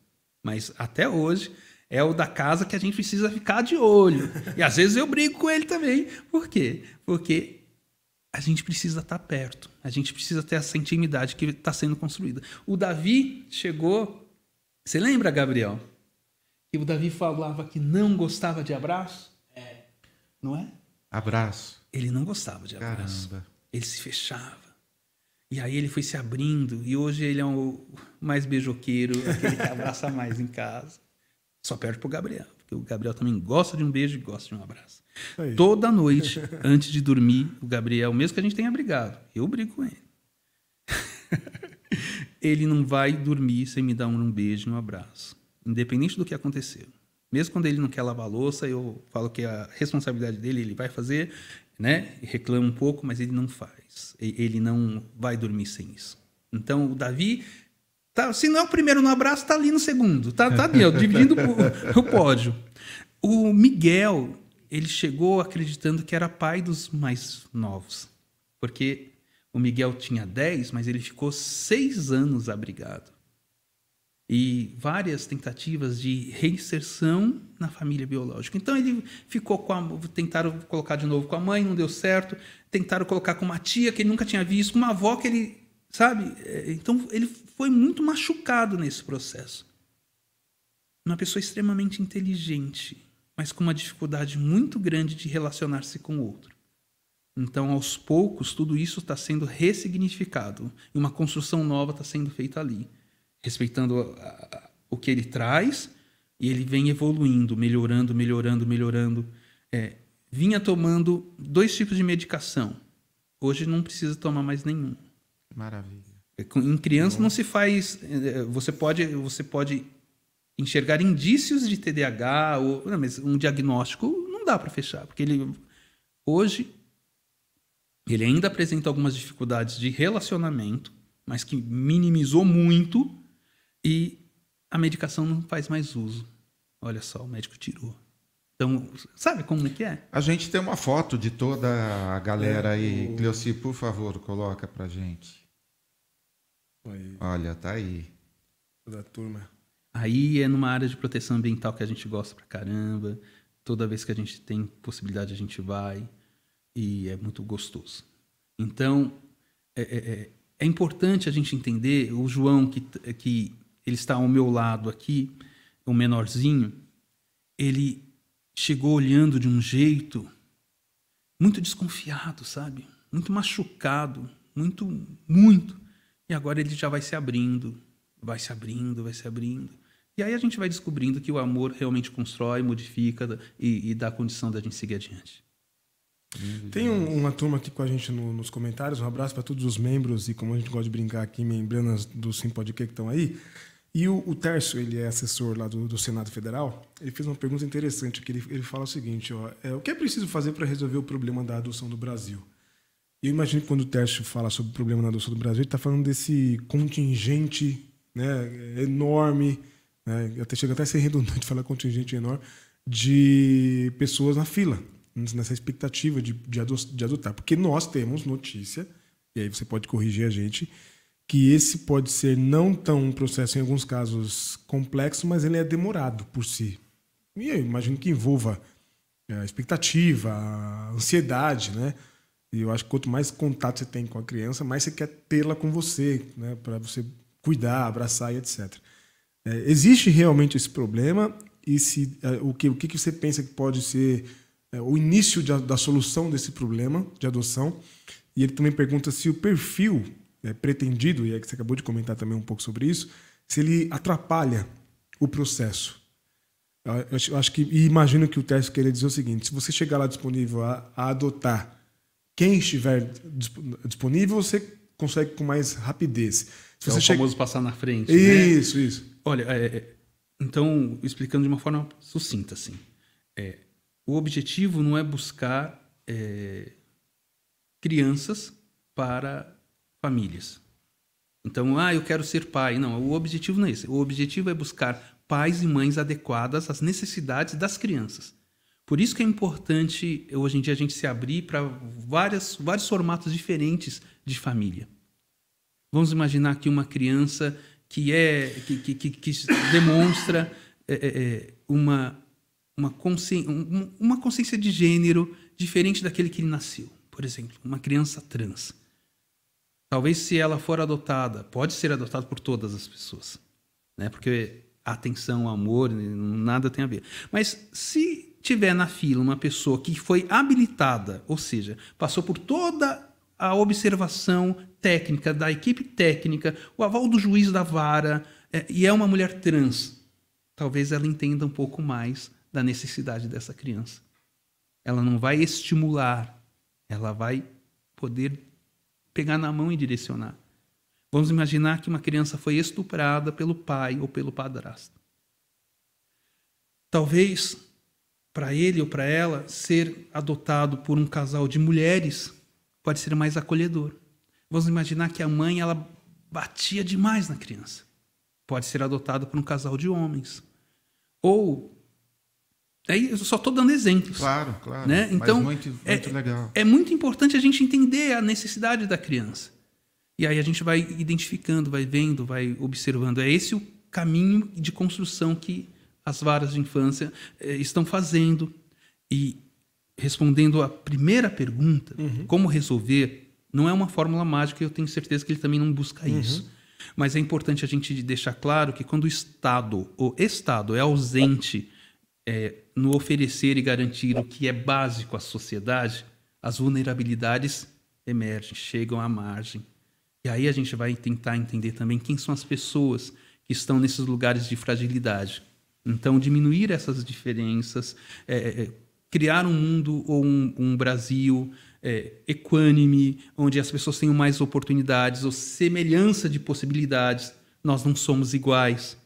Mas até hoje é o da casa que a gente precisa ficar de olho. E às vezes eu brigo com ele também. Por quê? Porque a gente precisa estar perto. A gente precisa ter essa intimidade que está sendo construída. O Davi chegou. Você lembra, Gabriel? Que o Davi falava que não gostava de abraço? É. Não é? Abraço. Ele não gostava de abraço. Caramba. Ele se fechava. E aí ele foi se abrindo. E hoje ele é o mais beijoqueiro, aquele que abraça mais em casa. Só perde pro Gabriel. Porque o Gabriel também gosta de um beijo e gosta de um abraço. Aí. Toda noite, antes de dormir, o Gabriel, mesmo que a gente tenha brigado, eu brigo com ele. ele não vai dormir sem me dar um beijo e um abraço. Independente do que aconteceu. Mesmo quando ele não quer lavar a louça, eu falo que a responsabilidade dele ele vai fazer, né? Reclama um pouco, mas ele não faz. Ele não vai dormir sem isso. Então, o Davi, tá, se não é o primeiro no abraço, tá ali no segundo. Tá, tá ali, ó, dividindo o pódio. O Miguel, ele chegou acreditando que era pai dos mais novos. Porque o Miguel tinha 10, mas ele ficou seis anos abrigado. E várias tentativas de reinserção na família biológica. Então ele ficou com a. Tentaram colocar de novo com a mãe, não deu certo. Tentaram colocar com uma tia que ele nunca tinha visto, com uma avó que ele. Sabe? É, Então ele foi muito machucado nesse processo. Uma pessoa extremamente inteligente, mas com uma dificuldade muito grande de relacionar-se com o outro. Então, aos poucos, tudo isso está sendo ressignificado e uma construção nova está sendo feita ali, respeitando a- a- o que ele traz e ele vem evoluindo, melhorando, melhorando, melhorando. É, vinha tomando dois tipos de medicação. Hoje não precisa tomar mais nenhum. Maravilha. É, Em criança não se faz. eh, Você pode, você pode enxergar indícios de TDAH ou não, mas um diagnóstico não dá para fechar, porque ele hoje ele ainda apresenta algumas dificuldades de relacionamento, mas que minimizou muito e a medicação não faz mais uso. Olha só, o médico tirou. Então, sabe como que é? A gente tem uma foto de toda a galera É, aí. o- Cleuci, por favor, coloca pra gente. Aí, Olha, tá aí. da turma. Aí é numa área de proteção ambiental que a gente gosta pra caramba. Toda vez que a gente tem possibilidade, a gente vai. E é muito gostoso. Então, é, é- é- é importante a gente entender. O João, que, que ele está ao meu lado aqui, o menorzinho, ele chegou olhando de um jeito muito desconfiado, sabe? Muito machucado, muito, muito. E agora ele já vai se abrindo, vai se abrindo, vai se abrindo. E aí a gente vai descobrindo que o amor realmente constrói, modifica e, e dá condição da gente seguir adiante. Tem um- uma turma aqui com a gente no- nos comentários. Um abraço para todos os membros e, como a gente gosta de brincar aqui, membranas do Sim Podcast que estão aí. E o, o Tércio, ele é assessor lá do, do Senado Federal. Ele fez uma pergunta interessante que ele, ele fala o seguinte: ó, é, o que é preciso fazer para resolver o problema da adoção do Brasil? Eu imagino que quando o Tércio fala sobre o problema na adoção do Brasil, ele está falando desse contingente né, enorme, né, até chega até a ser redundante falar contingente enorme, de pessoas na fila, nessa expectativa de, de adotar. Porque nós temos notícia, e aí você pode corrigir a gente, que esse pode ser não tão um processo, em alguns casos, complexo, mas ele é demorado por si. E eu imagino que envolva é, a expectativa, a ansiedade, né? E eu acho que quanto mais contato você tem com a criança, mais você quer tê-la com você, né? Para você cuidar, abraçar e etc. É, existe realmente esse problema e se é, o que o que você pensa que pode ser é, o início de da solução desse problema de adoção? E ele também pergunta se o perfil é, pretendido, e é que você acabou de comentar também um pouco sobre isso, se ele atrapalha o processo. Eu acho, que e imagino que o teste queria dizer o seguinte: se você chegar lá disponível a, a adotar quem estiver disp- disponível, você consegue com mais rapidez. Se É o você chega- famoso passar na frente. né? Isso, isso. Olha, é, é, então, explicando de uma forma sucinta, assim, é, o objetivo não é buscar é, crianças para famílias. Então, ah, eu quero ser pai. Não, o objetivo não é esse. O objetivo é buscar pais e mães adequadas às necessidades das crianças. Por isso que é importante, hoje em dia, a gente se abrir para vários formatos diferentes de família. Vamos imaginar que uma criança que é que, que, que, demonstra é, é, é, uma uma consciência, uma consciência de gênero diferente daquele que ele nasceu. Por exemplo, uma criança trans. Talvez se ela for adotada, pode ser adotada por todas as pessoas, né? Porque atenção, amor, nada tem a ver. Mas se tiver na fila uma pessoa que foi habilitada, ou seja, passou por toda a observação técnica da equipe técnica, o aval do juiz da vara, é, e é uma mulher trans, talvez ela entenda um pouco mais da necessidade dessa criança. Ela não vai estimular, ela vai poder pegar na mão e direcionar. Vamos imaginar que uma criança foi estuprada pelo pai ou pelo padrasto. Talvez para ele ou para ela ser adotado por um casal de mulheres pode ser mais acolhedor. Vamos imaginar que a mãe ela batia demais na criança. Pode ser adotado por um casal de homens. Ou aí eu só estou dando exemplos. Claro, claro. Né? Mas Então, muito, muito é, legal. É muito importante a gente entender a necessidade da criança. E aí a gente vai identificando, vai vendo, vai observando. É esse o caminho de construção que as varas de infância eh, estão fazendo. E respondendo à primeira pergunta, como resolver, não é uma fórmula mágica, eu tenho certeza que ele também não busca isso. Mas é importante a gente deixar claro que quando o Estado, o Estado é ausente é, no oferecer e garantir o que é básico à sociedade, as vulnerabilidades emergem, chegam à margem. E aí a gente vai tentar entender também quem são as pessoas que estão nesses lugares de fragilidade. Então, diminuir essas diferenças, é, é, criar um mundo ou um, um Brasil é, equânime, onde as pessoas tenham mais oportunidades ou semelhança de possibilidades. Nós não somos iguais,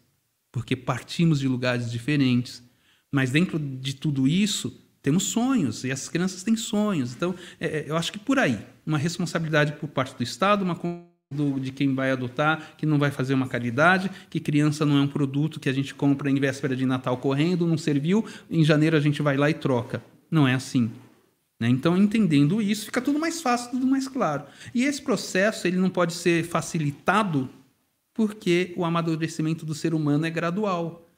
porque partimos de lugares diferentes. Mas dentro de tudo isso, temos sonhos, e as crianças têm sonhos. Então, é, eu acho que por aí, uma responsabilidade por parte do Estado, uma do, de quem vai adotar, que não vai fazer uma caridade, que criança não é um produto que a gente compra em véspera de Natal correndo, não serviu, em janeiro a gente vai lá e troca. Não é assim. Né? Então, entendendo isso, fica tudo mais fácil, tudo mais claro. E esse processo ele não pode ser facilitado porque o amadurecimento do ser humano é gradual.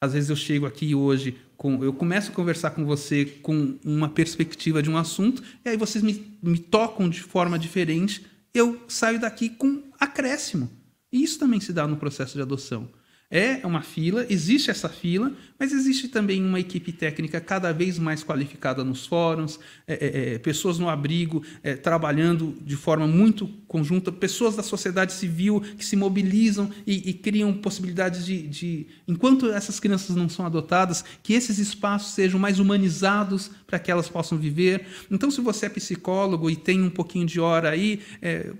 Às vezes eu chego aqui hoje, com, eu começo a conversar com você com uma perspectiva de um assunto, e aí vocês me, me tocam de forma diferente eu saio daqui com acréscimo. E isso também se dá no processo de adoção. É uma fila, existe essa fila, mas existe também uma equipe técnica cada vez mais qualificada nos fóruns, é, é, é, pessoas no abrigo é, trabalhando de forma muito conjunta, pessoas da sociedade civil que se mobilizam e, e criam possibilidades de, de, enquanto essas crianças não são adotadas, que esses espaços sejam mais humanizados para que elas possam viver. Então, se você é psicólogo e tem um pouquinho de hora aí, é,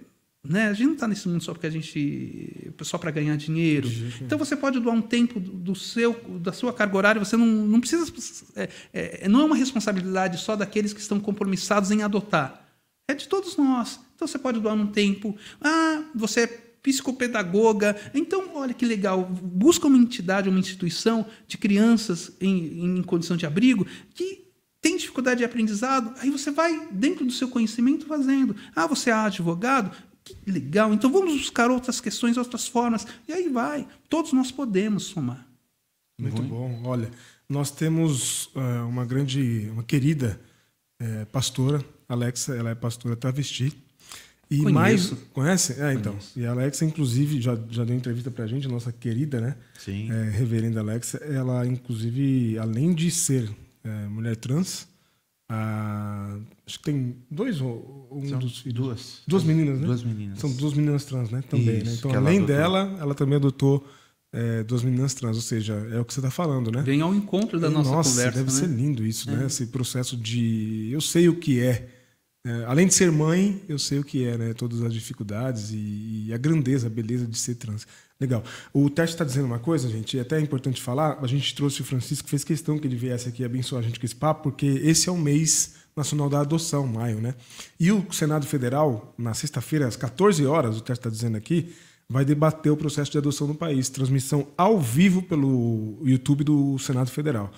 né? A gente não está nesse mundo só porque a gente só para ganhar dinheiro. Então você pode doar um tempo do seu, da sua carga horária. Você não, não precisa. É, é, não é uma responsabilidade só daqueles que estão compromissados em adotar. É de todos nós. Então você pode doar um tempo. Ah, você é psicopedagoga. Então, olha que legal. Busca uma entidade, uma instituição de crianças em, em condição de abrigo que tem dificuldade de aprendizado, aí você vai, dentro do seu conhecimento, fazendo. Ah, você é advogado? Que legal. Então vamos buscar outras questões, outras formas. E aí vai. Todos nós podemos somar. Muito bom. Olha, nós temos uh, uma grande, uma querida uh, pastora, Alexa, ela é pastora travesti. E Conheço. mais. Conhece? É, então. Conheço. E a Alexa, inclusive, já, já deu entrevista pra gente, nossa querida, né? Sim. É, reverenda Alexa. Ela, inclusive, além de ser é, mulher trans, ah, acho que tem dois ou um São dos filhos. Duas. Duas meninas, né? Duas meninas. São duas meninas trans, né? Também, né? Isso, né? Então, além adotou. dela, ela também adotou é, duas meninas trans, ou seja, é o que você está falando, né? Vem ao encontro da E, nossa, nossa, conversa. deve né? ser lindo isso, É. né? Esse processo de eu sei o que é. É, além de ser mãe, eu sei o que é, né? Todas as dificuldades e, e a grandeza, a beleza de ser trans. Legal. O teste está dizendo uma coisa, gente, e até é importante falar. A gente trouxe o Francisco, fez questão que ele viesse aqui abençoar a gente com esse papo, porque esse é o mês nacional da adoção, maio, né? E o Senado Federal, na sexta-feira, às 14 horas, o teste está dizendo aqui, vai debater o processo de adoção no país. Transmissão ao vivo pelo YouTube do Senado Federal.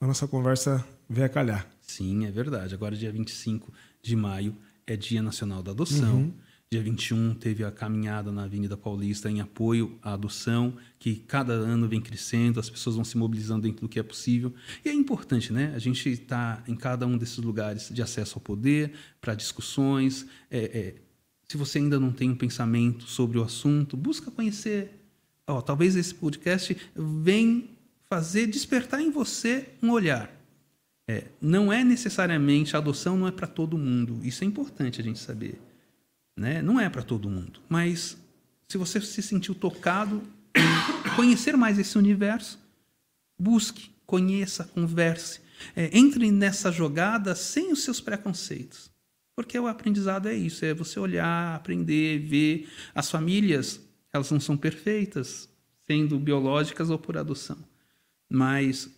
A nossa conversa veio a calhar. Sim, é verdade. Agora, dia 25 de maio, é Dia Nacional da Adoção. Dia 21 teve a caminhada na Avenida Paulista em apoio à adoção, que cada ano vem crescendo, as pessoas vão se mobilizando dentro do que é possível. E é importante, né? A gente está em cada um desses lugares de acesso ao poder, para discussões. É, é, se você ainda não tem um pensamento sobre o assunto, busca conhecer. Ó, talvez esse podcast venha fazer despertar em você um olhar. É, não é necessariamente a adoção não é para todo mundo. Isso é importante a gente saber, né? Não é para todo mundo. Mas se você se sentiu tocado em conhecer mais esse universo, busque, conheça, converse, É, entre nessa jogada sem os seus preconceitos, porque o aprendizado é isso, é você olhar, aprender, ver. As famílias elas não são perfeitas, sendo biológicas ou por adoção, mas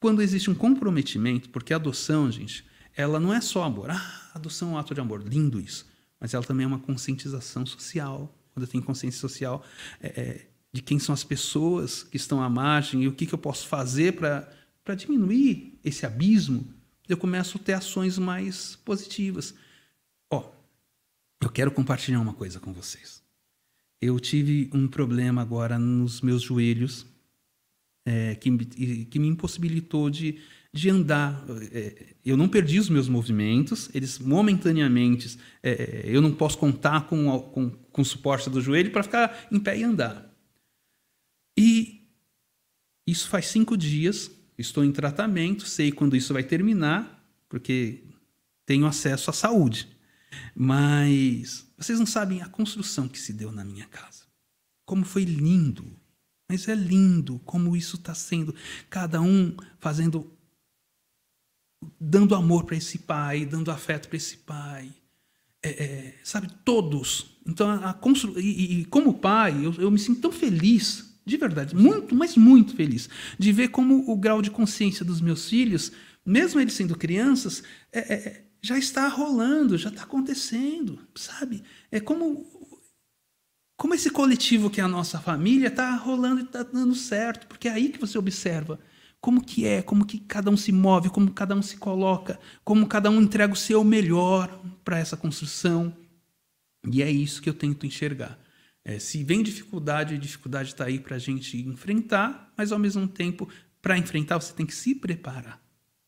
quando existe um comprometimento, porque a adoção, gente, ela não é só amor. Ah, adoção é um ato de amor, lindo isso. Mas ela também é uma conscientização social. Quando tem consciência social é, é, de quem são as pessoas que estão à margem e o que, que eu posso fazer para diminuir esse abismo, eu começo a ter ações mais positivas. Ó, eu quero compartilhar uma coisa com vocês. Eu tive um problema agora nos meus joelhos é, que, que me impossibilitou de, de andar. É, eu não perdi os meus movimentos, eles momentaneamente é, eu não posso contar com, com, com o suporte do joelho para ficar em pé e andar. E isso faz cinco dias, estou em tratamento, sei quando isso vai terminar, porque tenho acesso à saúde. Mas vocês não sabem a construção que se deu na minha casa. Como foi lindo. Mas é lindo como isso está sendo. Cada um fazendo. Dando amor para esse pai, dando afeto para esse pai. É, é, sabe, todos. Então, a, a constru... e, e- como pai, eu, eu me sinto tão feliz, de verdade, muito, mas muito feliz, de ver como o grau de consciência dos meus filhos, mesmo eles sendo crianças, é, é, já está rolando, já está acontecendo, sabe? É como como esse coletivo que é a nossa família está rolando e está dando certo, porque é aí que você observa como que é, como que cada um se move, como cada um se coloca, como cada um entrega o seu melhor para essa construção. E é isso que eu tento enxergar. É, se vem dificuldade, a dificuldade está aí para a gente enfrentar, mas ao mesmo tempo, para enfrentar, você tem que se preparar.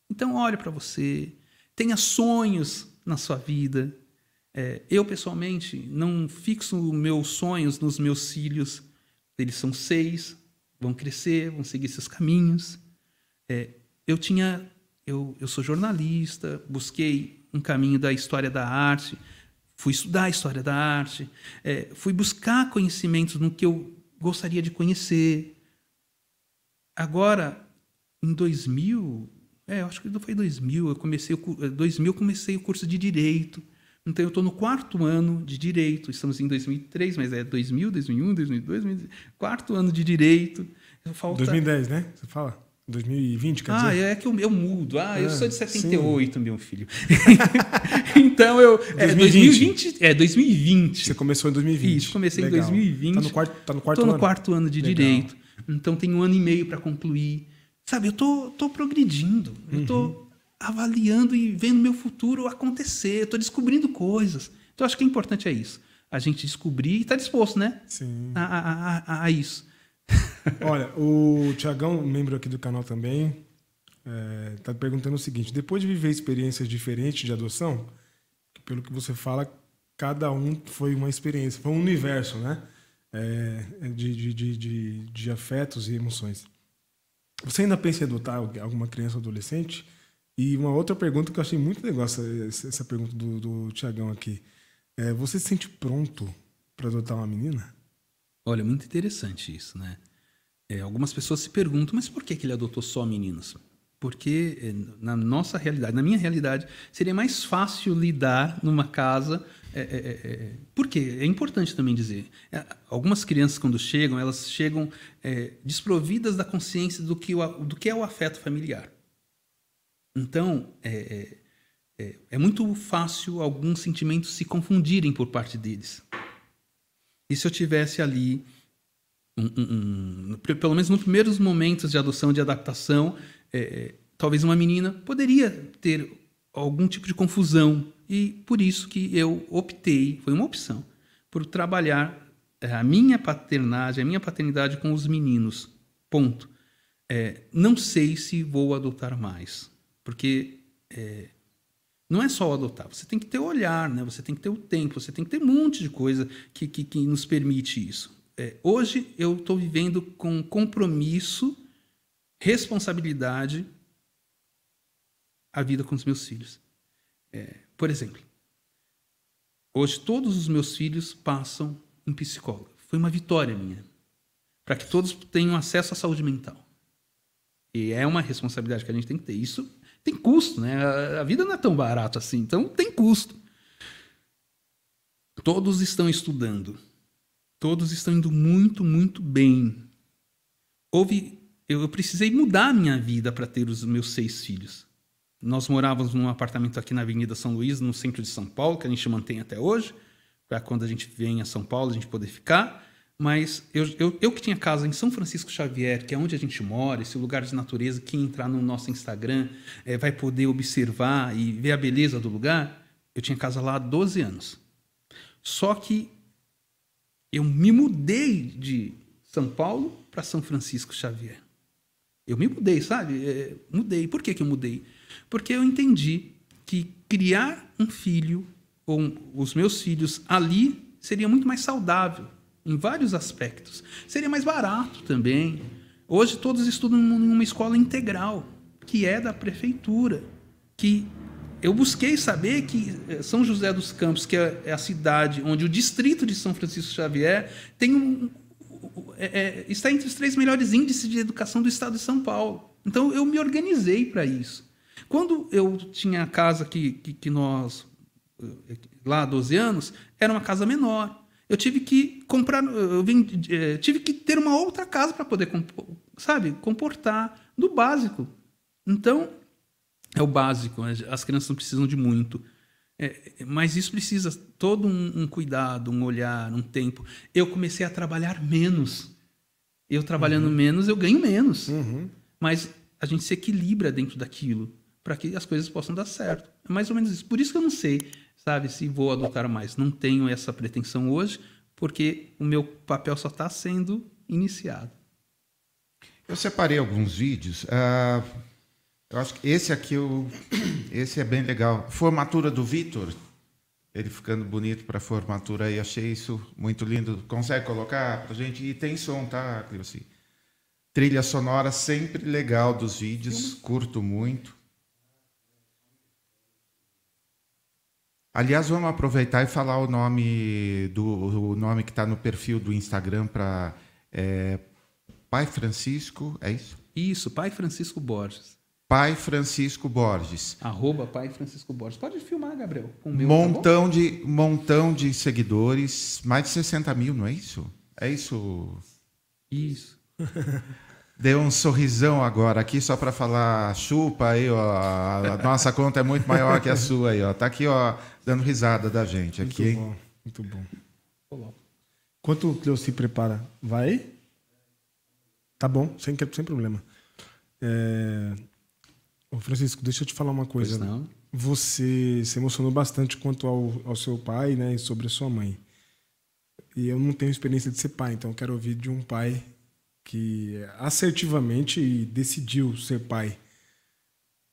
Então, olhe para você, tenha sonhos na sua vida. É, eu, pessoalmente, não fixo meus sonhos nos meus filhos. Eles são seis, vão crescer, vão seguir seus caminhos. É, eu tinha, eu, eu sou jornalista, busquei um caminho da história da arte, fui estudar a história da arte, é, fui buscar conhecimentos no que eu gostaria de conhecer. Agora, em 2000, é, acho que foi 2000, eu comecei o 2000 comecei o curso de direito. Então eu estou no quarto ano de direito. Estamos em 2003, mas é 2000, 2001, 2002, 2002 quarto ano de direito. Falta... 2010, né? Você fala? 2020, quer ah, dizer? é que eu, eu mudo. Ah, eu sou de 78, sim. meu filho. então eu. 2020. É 2020. É, 2020. Você começou em 2020. Isso, comecei Legal. em 2020. Tá no quarto, tá no quarto tô ano? no quarto ano de Legal. direito. Então tenho um ano e meio para concluir. Sabe, eu tô, tô progredindo. Uhum. Eu tô uhum. avaliando e vendo meu futuro acontecer. Eu tô descobrindo coisas. Então acho que o importante é isso. A gente descobrir e estar tá disposto, né? Sim. A, a, a, a isso. Olha, o Tiagão, membro aqui do canal também, está é, perguntando o seguinte: depois de viver experiências diferentes de adoção, pelo que você fala, cada um foi uma experiência, foi um universo, né? É, de, de, de, de, de afetos e emoções. Você ainda pensa em adotar alguma criança ou adolescente? E uma outra pergunta que eu achei muito legal, essa, essa pergunta do, do Tiagão aqui. É, você se sente pronto para adotar uma menina? Olha, muito interessante isso, né? É, algumas pessoas se perguntam, mas por que, que ele adotou só meninos? Porque é, na nossa realidade, na minha realidade, seria mais fácil lidar numa casa. É, é, é, é por quê? É importante também dizer. algumas crianças, quando chegam, elas chegam desprovidas da consciência do que, o, do que é o afeto familiar. Então, é, é muito fácil alguns sentimentos se confundirem por parte deles. E se eu tivesse ali, um, um, um, pelo menos nos primeiros momentos de adoção, de adaptação, é, é, talvez uma menina poderia ter algum tipo de confusão. E por isso que eu optei, foi uma opção, por trabalhar é, a minha paternagem, a minha paternidade com os meninos. Ponto. É, não sei se vou adotar mais, porque é, não é só adotar, você tem que ter o olhar, né? você tem que ter o tempo, você tem que ter um monte de coisa que, que, que nos permite isso. É, hoje eu estou vivendo com compromisso, responsabilidade a vida com os meus filhos. É, por exemplo, hoje todos os meus filhos passam em psicólogo. Foi uma vitória minha, para que todos tenham acesso à saúde mental. E é uma responsabilidade que a gente tem que ter. Isso tem custo, né? A vida não é tão barata assim, então tem custo. Todos estão estudando. Todos estão indo muito, muito bem. Houve, eu, eu precisei mudar a minha vida para ter os meus seis filhos. Nós morávamos num apartamento aqui na Avenida São Luís, no centro de São Paulo, que a gente mantém até hoje, para quando a gente vem a São Paulo a gente poder ficar. Mas eu, eu, eu, que tinha casa em São Francisco Xavier, que é onde a gente mora, esse lugar de natureza, quem entrar no nosso Instagram é, vai poder observar e ver a beleza do lugar. Eu tinha casa lá há 12 anos. Só que eu me mudei de São Paulo para São Francisco Xavier. Eu me mudei, sabe? É, mudei. Por que, que eu mudei? Porque eu entendi que criar um filho, ou os meus filhos ali, seria muito mais saudável em vários aspectos. Seria mais barato também. Hoje todos estudam em uma escola integral, que é da prefeitura, que eu busquei saber que eh, São José dos Campos, que é, é a cidade onde o distrito de São Francisco Xavier tem um, é, é, está entre os três melhores índices de educação do estado de São Paulo. Então eu me organizei para isso. Quando eu tinha a casa que, que, que nós, eh, lá há 12 anos, era uma casa menor eu tive que comprar, eu vim, é, tive que ter uma outra casa para poder, sabe, comportar do básico. Então, é o básico. As crianças não precisam de muito. É, mas isso precisa todo um, um, cuidado, um olhar, um tempo. Eu comecei a trabalhar menos. Eu trabalhando uhum. menos, eu ganho menos. Uhum. Mas a gente se equilibra dentro daquilo para que as coisas possam dar certo. É mais ou menos isso. Por isso que eu não sei, sabe, se vou adotar mais. Não tenho essa pretensão hoje, porque o meu papel só está sendo iniciado. Eu separei alguns vídeos. Uh, eu acho que esse aqui, eu, esse é bem legal. Formatura do Vitor. Ele ficando bonito para a formatura aí. Achei isso muito lindo. Consegue colocar para gente? E tem som, tá, Cleuci? Trilha sonora sempre legal dos vídeos. Curto muito. Aliás, vamos aproveitar e falar o nome do o nome que está no perfil do Instagram para é, Pai Francisco, é isso? Isso, Pai Francisco Borges. Pai Francisco Borges. Arroba Pai Francisco Borges. Pode filmar, Gabriel. Com meu, tá montão, tá de, montão de seguidores, mais de 60 mil, não é isso? É isso? Isso. Deu um sorrisão agora aqui só para falar chupa aí, ó. A nossa conta é muito maior que a sua aí, ó. Tá aqui, ó, dando risada da gente muito aqui. Muito bom, muito bom. Enquanto o Cleo se prepara, vai? Tá bom, sem, sem problema. É... Ô Francisco, deixa eu te falar uma coisa. Pois não. Você se emocionou bastante quanto ao, ao seu pai, né, e sobre a sua mãe. E eu não tenho experiência de ser pai, então eu quero ouvir de um pai que assertivamente decidiu ser pai.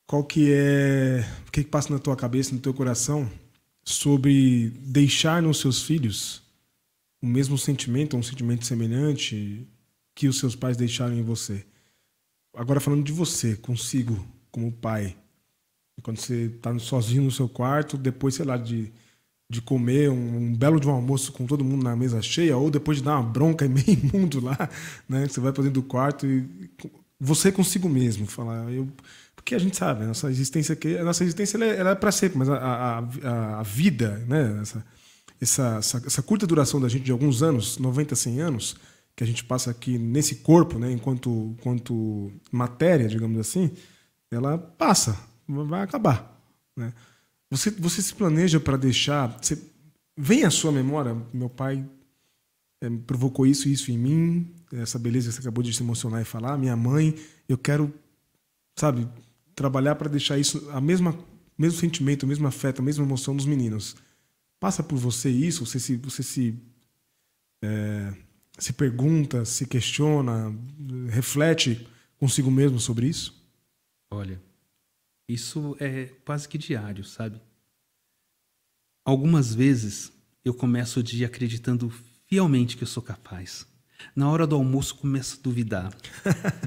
Qual que é, o que, que passa na tua cabeça, no teu coração sobre deixar nos seus filhos o mesmo sentimento, um sentimento semelhante que os seus pais deixaram em você? Agora falando de você, consigo, como pai. Quando você está sozinho no seu quarto, depois, sei lá, de de comer um, um, belo de um almoço com todo mundo na mesa cheia, ou depois de dar uma bronca e meio mundo lá, né? Você vai para dentro do quarto e você consigo mesmo falar, eu, porque a gente sabe, a nossa existência aqui, a nossa existência ela é, é para sempre, mas a, a, a, vida, né? Essa, essa, essa, essa, curta duração da gente de alguns anos, 90, 100 anos, que a gente passa aqui nesse corpo, né? Enquanto, enquanto matéria, digamos assim, ela passa, vai acabar, né? Você, você se planeja para deixar. Você, vem à sua memória, meu pai é, provocou isso e isso em mim, essa beleza que você acabou de se emocionar e falar, minha mãe, eu quero, sabe, trabalhar para deixar isso, a mesma mesmo sentimento, o mesmo afeto, a mesma emoção dos meninos. Passa por você isso? Você se, você se, é, se pergunta, se questiona, reflete consigo mesmo sobre isso? Olha, isso é quase que diário, sabe? Algumas vezes eu começo o dia acreditando fielmente que eu sou capaz. Na hora do almoço começo a duvidar.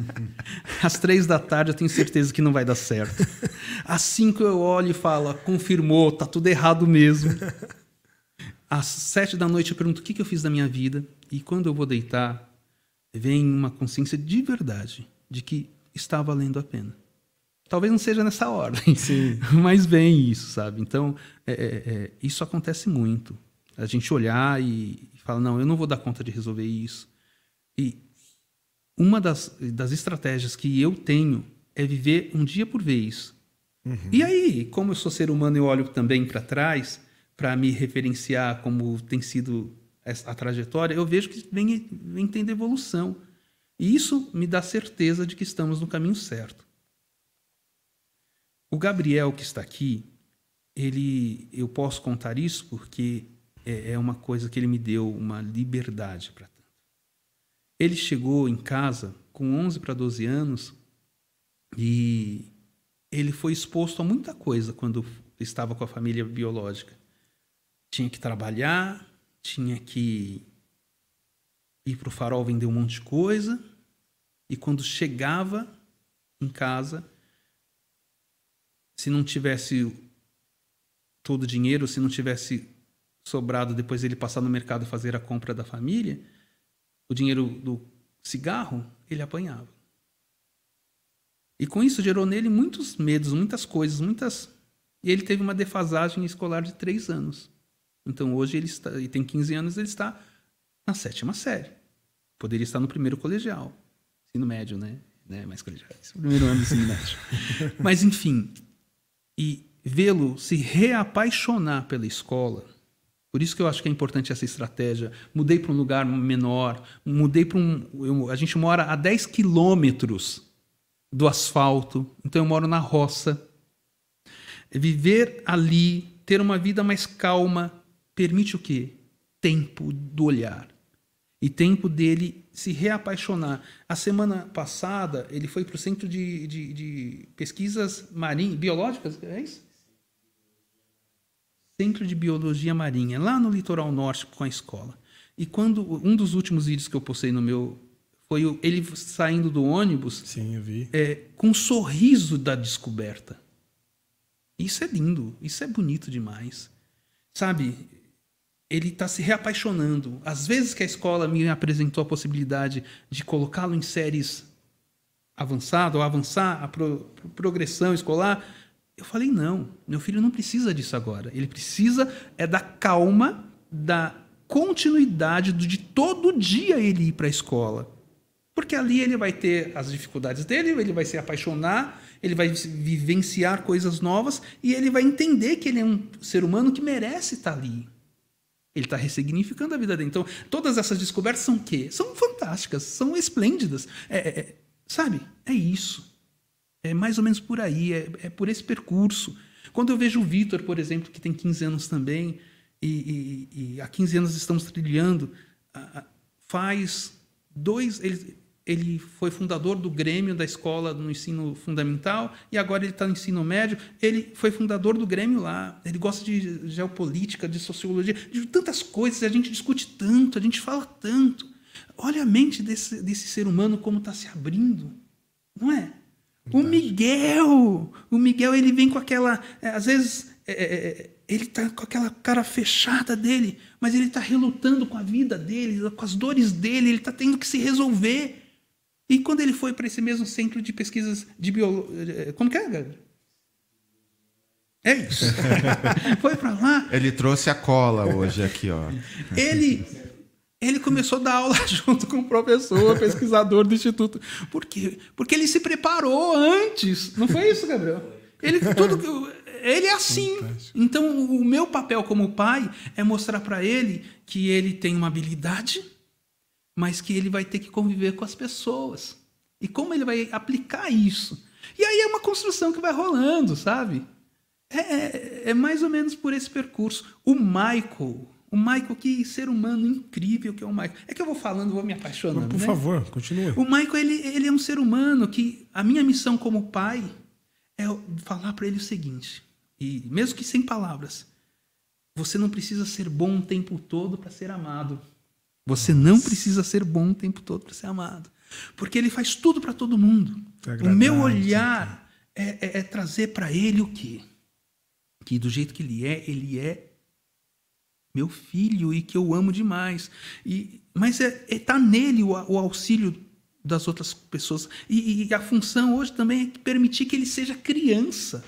Às três da tarde eu tenho certeza que não vai dar certo. Às cinco eu olho e falo, confirmou, tá tudo errado mesmo. Às sete da noite eu pergunto o que, que eu fiz da minha vida. E quando eu vou deitar, vem uma consciência de verdade de que está valendo a pena. Talvez não seja nessa ordem, mas vem isso, sabe? Então, é, é, é, isso acontece muito. A gente olhar e, e falar, não, eu não vou dar conta de resolver isso. E uma das, das estratégias que eu tenho é viver um dia por vez. Uhum. E aí, como eu sou ser humano, eu olho também para trás para me referenciar como tem sido a trajetória, eu vejo que vem, vem tendo evolução. E isso me dá certeza de que estamos no caminho certo. O Gabriel que está aqui, ele, eu posso contar isso porque é, é uma coisa que ele me deu uma liberdade para. Ele chegou em casa com 11 para 12 anos e ele foi exposto a muita coisa quando estava com a família biológica. Tinha que trabalhar, tinha que ir para o farol vender um monte de coisa, e quando chegava em casa, se não tivesse todo o dinheiro, se não tivesse sobrado depois ele passar no mercado fazer a compra da família, o dinheiro do cigarro, ele apanhava. E com isso gerou nele muitos medos, muitas coisas, muitas. E ele teve uma defasagem escolar de três anos. Então hoje ele está, e tem 15 anos, ele está na sétima série. Poderia estar no primeiro colegial. Ensino médio, né? né? Mais colegial. Primeiro ano do ensino médio. Mas enfim, e vê-lo se reapaixonar pela escola. Por isso que eu acho que é importante essa estratégia. Mudei para um lugar menor, mudei para um. Eu, a gente mora a 10 quilômetros do asfalto, então eu moro na roça. Viver ali, ter uma vida mais calma, permite o quê? Tempo do olhar. E tempo dele se reapaixonar. A semana passada, ele foi para o Centro de, de, de Pesquisas Marinhas, Biológicas, é isso? Centro de Biologia Marinha, lá no litoral norte com a escola. E quando um dos últimos vídeos que eu postei no meu foi ele saindo do ônibus, sim, eu vi, é, com um sorriso da descoberta. Isso é lindo, isso é bonito demais, sabe? Ele está se reapaixonando. Às vezes que a escola me apresentou a possibilidade de colocá-lo em séries avançadas ou avançar a pro, progressão escolar, eu falei, não, meu filho não precisa disso agora. Ele precisa é da calma, da continuidade de todo dia ele ir para a escola. Porque ali ele vai ter as dificuldades dele, ele vai se apaixonar, ele vai vivenciar coisas novas e ele vai entender que ele é um ser humano que merece estar ali. Ele está ressignificando a vida dele. Então, todas essas descobertas são o quê? São fantásticas, são esplêndidas. É, é, é sabe? É isso. É mais ou menos por aí, é, é por esse percurso. Quando eu vejo o Vitor, por exemplo, que tem 15 anos também, e, e, e há 15 anos estamos trilhando, faz dois. Ele, ele foi fundador do Grêmio da escola no ensino fundamental e agora ele está no ensino médio. Ele foi fundador do Grêmio lá. Ele gosta de geopolítica, de sociologia, de tantas coisas. A gente discute tanto, a gente fala tanto. Olha a mente desse, desse ser humano como está se abrindo, não é? O Miguel, o Miguel ele vem com aquela, é, às vezes é, é, é ele está com aquela cara fechada dele, mas ele está relutando com a vida dele, com as dores dele, ele está tendo que se resolver. E quando ele foi para esse mesmo centro de pesquisas de biologia, como que é, galera? É isso. foi para lá. Ele trouxe a cola hoje aqui, ó. Ele ele começou a dar aula junto com o professor, pesquisador do instituto. Por quê? Porque ele se preparou antes. Não foi isso, Gabriel? Ele tudo ele é assim. Então, o meu papel como pai é mostrar para ele que ele tem uma habilidade, mas que ele vai ter que conviver com as pessoas. E como ele vai aplicar isso? E aí é uma construção que vai rolando, sabe? É, é, é mais ou menos por esse percurso. O Michael, o Michael, que ser humano incrível que é o Michael. É que eu vou falando, vou me apaixonando. Por né? favor, continue. O Michael, ele, ele é um ser humano que a minha missão como pai é falar para ele o seguinte, e mesmo que sem palavras, você não precisa ser bom o tempo todo para ser amado. Você não precisa ser bom o tempo todo para ser amado. Porque ele faz tudo para todo mundo. É o meu olhar é, é, é trazer para ele o quê? Que do jeito que ele é, ele é meu filho e que eu amo demais. E, mas é, é tá nele o, o auxílio das outras pessoas. E, e, a função hoje também é permitir que ele seja criança.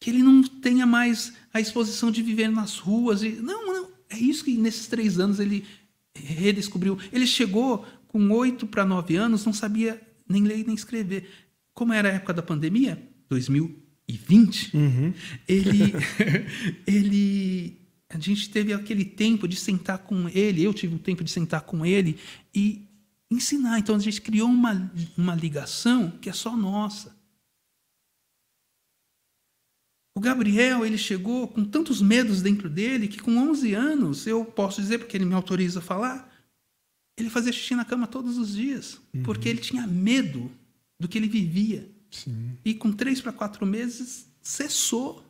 Que ele não tenha mais a exposição de viver nas ruas. E, não, não. É isso que nesses três anos ele redescobriu. Ele chegou com oito para nove anos, não sabia nem ler nem escrever. Como era a época da pandemia, 2020, uhum. ele, ele a gente teve aquele tempo de sentar com ele, eu tive o tempo de sentar com ele e ensinar. Então a gente criou uma, uma ligação que é só nossa. O Gabriel, ele chegou com tantos medos dentro dele que com 11 anos, eu posso dizer porque ele me autoriza a falar, ele fazia xixi na cama todos os dias, uhum. porque ele tinha medo do que ele vivia. Sim. E com três para quatro meses, cessou.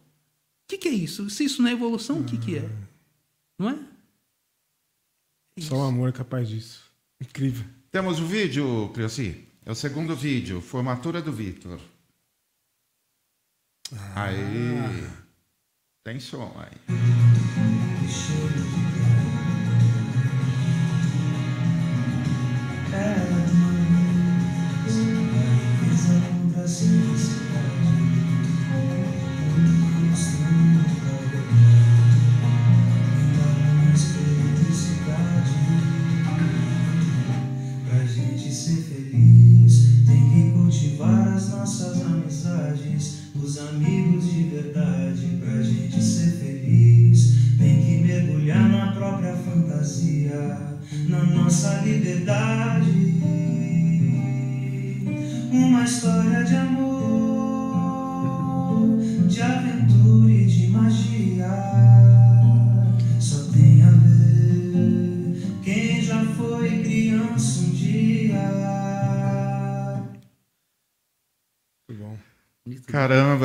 O que, que, é isso? Se isso não é evolução, o que, que é? Ah. Não é? é Só o amor é capaz disso. Incrível. Temos o vídeo, Criossi. É o segundo vídeo, formatura do Vitor. Ah. Aí. Tem som aí.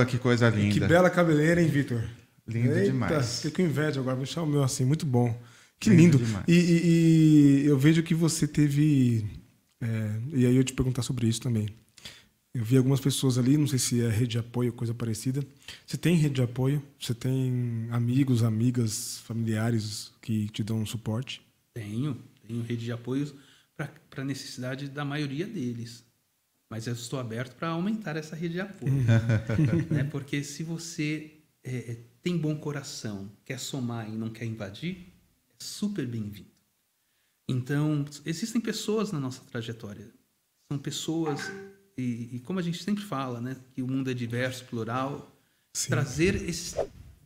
Que coisa Que linda. bela cabeleira, hein, Vitor? Lindo Eita, demais. Fiquei com inveja agora, vou deixar o meu assim, muito bom. Que Lindo lindo. E, e- e eu vejo que você teve. é, e aí eu te perguntar sobre isso também. Eu vi algumas pessoas ali, não sei se é rede de apoio ou coisa parecida. Você tem rede de apoio? Você tem amigos, amigas, familiares que te dão suporte? Tenho, tenho rede de apoios para a necessidade da maioria deles. Mas eu estou aberto para aumentar essa rede de apoio. né? Porque se você é, é, tem bom coração, quer somar e não quer invadir, é super bem-vindo. Então, existem pessoas na nossa trajetória. São pessoas, e, e como a gente sempre fala, né, que o mundo é diverso, plural, Sim. trazer esses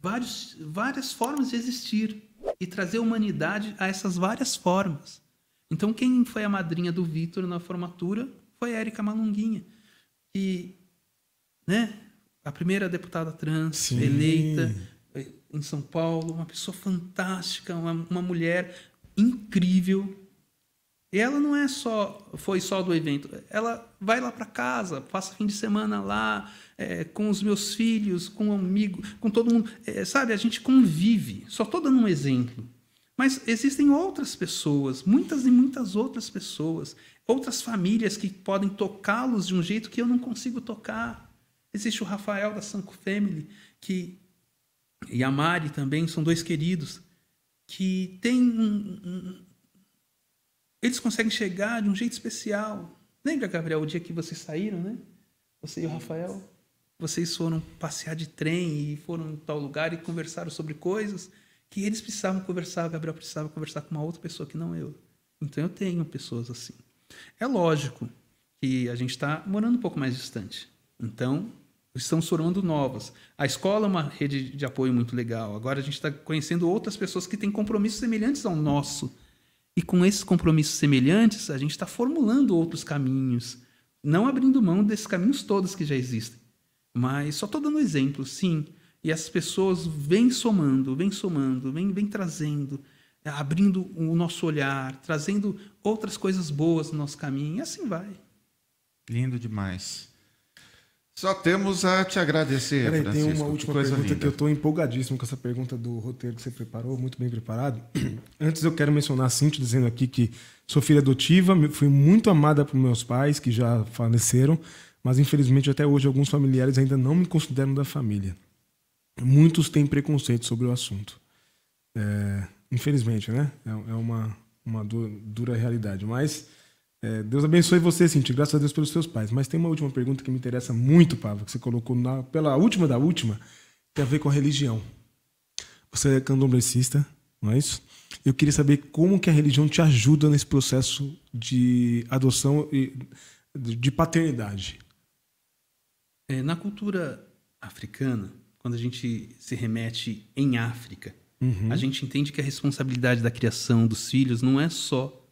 vários, várias formas de existir e trazer humanidade a essas várias formas. Então, quem foi a madrinha do Vitor na formatura foi a Érica Malunguinha, que, né, a primeira deputada trans Sim. eleita eh, em São Paulo, uma pessoa fantástica, uma, uma mulher incrível. E ela não é só foi só do evento, ela vai lá para casa, passa fim de semana lá é, com os meus filhos, com um amigo, com todo mundo, É, sabe? A gente convive. Só estou dando um exemplo. Mas existem outras pessoas, muitas e muitas outras pessoas, outras famílias que podem tocá-los de um jeito que eu não consigo tocar. Existe o Rafael da Sanco Family, que e a Mari também são dois queridos que têm um, um- eles conseguem chegar de um jeito especial. Lembra, Gabriel, o dia que vocês saíram, né? Você e o Rafael, vocês foram passear de trem e foram em tal lugar e conversaram sobre coisas que eles precisavam conversar, o Gabriel precisava conversar com uma outra pessoa que não eu. Então eu tenho pessoas assim. É lógico que a gente está morando um pouco mais distante. Então, estão formando novas. A escola é uma rede de apoio muito legal. Agora a gente está conhecendo outras pessoas que têm compromissos semelhantes ao nosso. E com esses compromissos semelhantes, a gente está formulando outros caminhos, não abrindo mão desses caminhos todos que já existem. Mas só estou dando exemplo, sim. E essas pessoas vêm somando, vêm somando, vêm, vêm trazendo, abrindo o nosso olhar, trazendo outras coisas boas no nosso caminho, e assim vai. Lindo demais. Só temos a te agradecer, Peraí, tem Francisco. uma Que última coisa pergunta linda. que eu estou empolgadíssimo com essa pergunta do roteiro que você preparou, muito bem preparado. Antes eu quero mencionar a Cintia dizendo aqui que sou filha adotiva, fui muito amada por meus pais, que já faleceram, mas infelizmente até hoje alguns familiares ainda não me consideram da família. Muitos têm preconceito sobre o assunto. É, infelizmente, né? É, é uma, uma du- dura realidade. Mas é, Deus abençoe você, Cintia. Graças a Deus pelos seus pais. Mas tem uma última pergunta que me interessa muito, Pablo, que você colocou na, pela última da última, tem a ver com a religião. Você é candomblessista, não é isso? Eu queria saber como que a religião te ajuda nesse processo de adoção e de paternidade. É, na cultura africana, quando a gente se remete em África, a gente entende que a responsabilidade da criação dos filhos não é só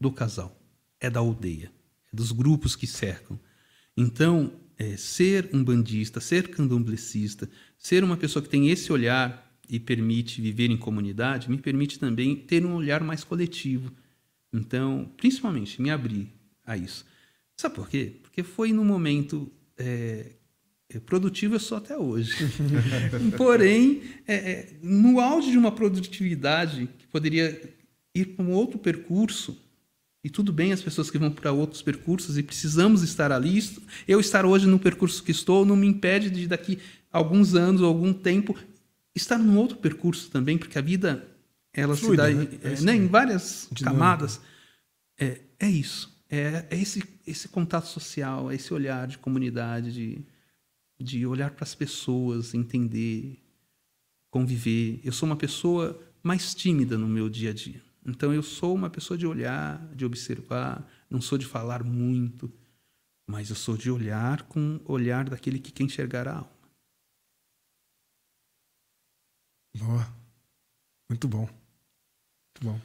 do casal, é da aldeia, é dos grupos que cercam. Então, é, ser um bandista, ser candomblessista, ser uma pessoa que tem esse olhar e permite viver em comunidade, me permite também ter um olhar mais coletivo. Então, principalmente, me abrir a isso. Sabe por quê? Porque foi no momento é, é, produtivo eu sou até hoje. Porém, é, é, no auge de uma produtividade que poderia ir para um outro percurso, e tudo bem as pessoas que vão para outros percursos e precisamos estar ali. Eu estar hoje no percurso que estou não me impede de daqui alguns anos ou algum tempo estar num outro percurso também, porque a vida ela Fluida, se dá né? é, É né, em várias Dinâmica. camadas. É, é isso. É, é esse, esse contato social, é esse olhar de comunidade, de, de olhar para as pessoas, entender, conviver. Eu sou uma pessoa mais tímida no meu dia a dia. Então eu sou uma pessoa de olhar, de observar, não sou de falar muito, mas eu sou de olhar com o olhar daquele que quer enxergar a alma. Boa. Muito bom. Muito bom.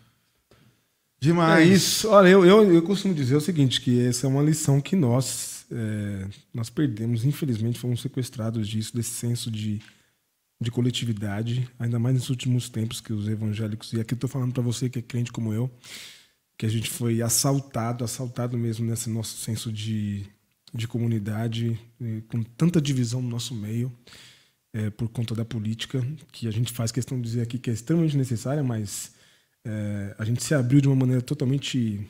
Demais. É isso. Olha, eu, eu, eu costumo dizer o seguinte, que essa é uma lição que nós, é, nós perdemos, infelizmente, fomos sequestrados disso, desse senso de, de coletividade, ainda mais nos últimos tempos que os evangélicos, e aqui estou falando para você que é crente como eu, que a gente foi assaltado, assaltado mesmo nesse nosso senso de, de comunidade, com tanta divisão no nosso meio, eh, por conta da política, que a gente faz questão de dizer aqui que é extremamente necessária, mas eh, a gente se abriu de uma maneira totalmente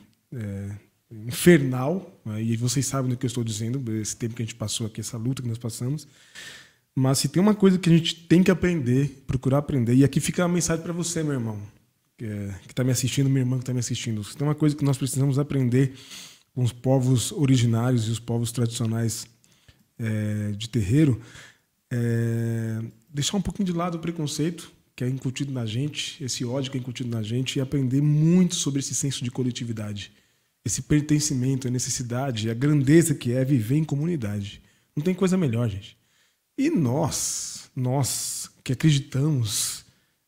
infernal, né? e vocês sabem do que eu estou dizendo, esse tempo que a gente passou aqui, essa luta que nós passamos. Mas se tem uma coisa que a gente tem que aprender, procurar aprender, e aqui fica a mensagem para você, meu irmão, que está me assistindo, minha irmã que está me assistindo. Se tem uma coisa que nós precisamos aprender com os povos originários e os povos tradicionais é, de terreiro, é, deixar um pouquinho de lado o preconceito que é incutido na gente, esse ódio que é incutido na gente, e aprender muito sobre esse senso de coletividade, esse pertencimento, a necessidade, a grandeza que é viver em comunidade. Não tem coisa melhor, gente. E nós, nós que acreditamos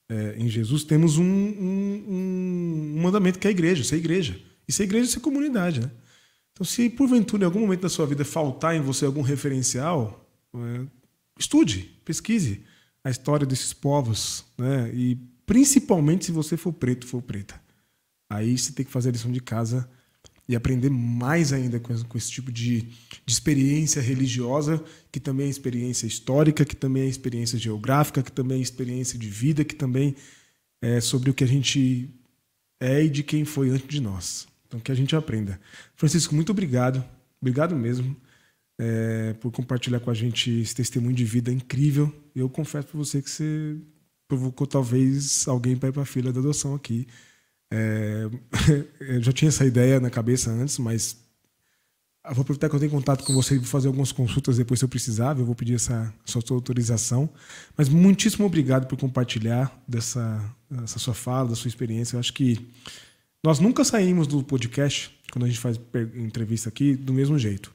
é, em Jesus, temos um, um, um, mandamento que é a igreja, ser igreja. E ser igreja é ser comunidade, né? Então, se porventura em algum momento da sua vida faltar em você algum referencial, é, estude, pesquise a história desses povos, né? E principalmente se você for preto, for preta. Aí você tem que fazer a lição de casa e aprender mais ainda com, com esse tipo de, de, experiência religiosa, que também é experiência histórica, que também é experiência geográfica, que também é experiência de vida, que também é sobre o que a gente é e de quem foi antes de nós. Então, que a gente aprenda. Francisco, muito obrigado. Obrigado mesmo é, por compartilhar com a gente esse testemunho de vida incrível. Eu confesso para você que você provocou talvez alguém para ir para a fila da adoção aqui. É, eu já tinha essa ideia na cabeça antes, mas vou aproveitar que eu tenho contato com você e vou fazer algumas consultas depois se eu precisar. Eu vou pedir essa sua autorização. Mas muitíssimo obrigado por compartilhar dessa essa sua fala, da sua experiência. Eu acho que nós nunca saímos do podcast, quando a gente faz entrevista aqui, do mesmo jeito.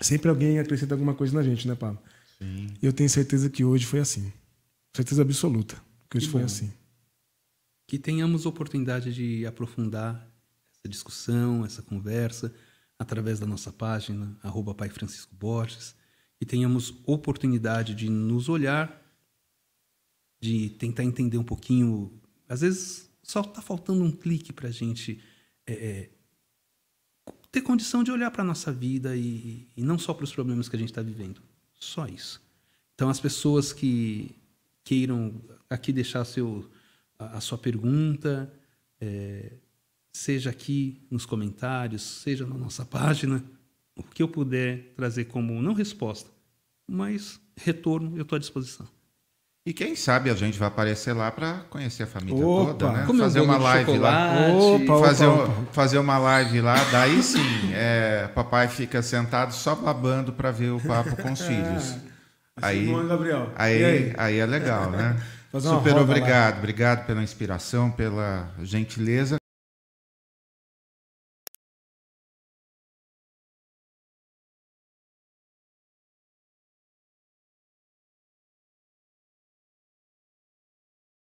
Sempre alguém acrescenta alguma coisa na gente, né, Pablo? Sim. E eu tenho certeza que hoje foi assim. Certeza absoluta que hoje que foi assim. Que tenhamos oportunidade de aprofundar essa discussão, essa conversa, através da nossa página, arroba Pai Francisco Borges, e tenhamos oportunidade de nos olhar, de tentar entender um pouquinho. Às vezes só está faltando um clique para a gente é, é, ter condição de olhar para a nossa vida e, e não só para os problemas que a gente está vivendo. Só isso. Então, as pessoas que queiram aqui deixar seu, a, a sua pergunta, é, seja aqui nos comentários, seja na nossa página, o que eu puder trazer como, não resposta, mas retorno, eu estou à disposição. E quem sabe a gente vai aparecer lá para conhecer a família opa, toda, né? fazer uma live lá. Opa, fazer, opa, fazer uma live lá, daí sim, é, papai fica sentado só babando para ver o papo com os filhos. Aí, bom, Gabriel. Aí, aí? aí é legal, né? Super obrigado, lá. obrigado pela inspiração, pela gentileza.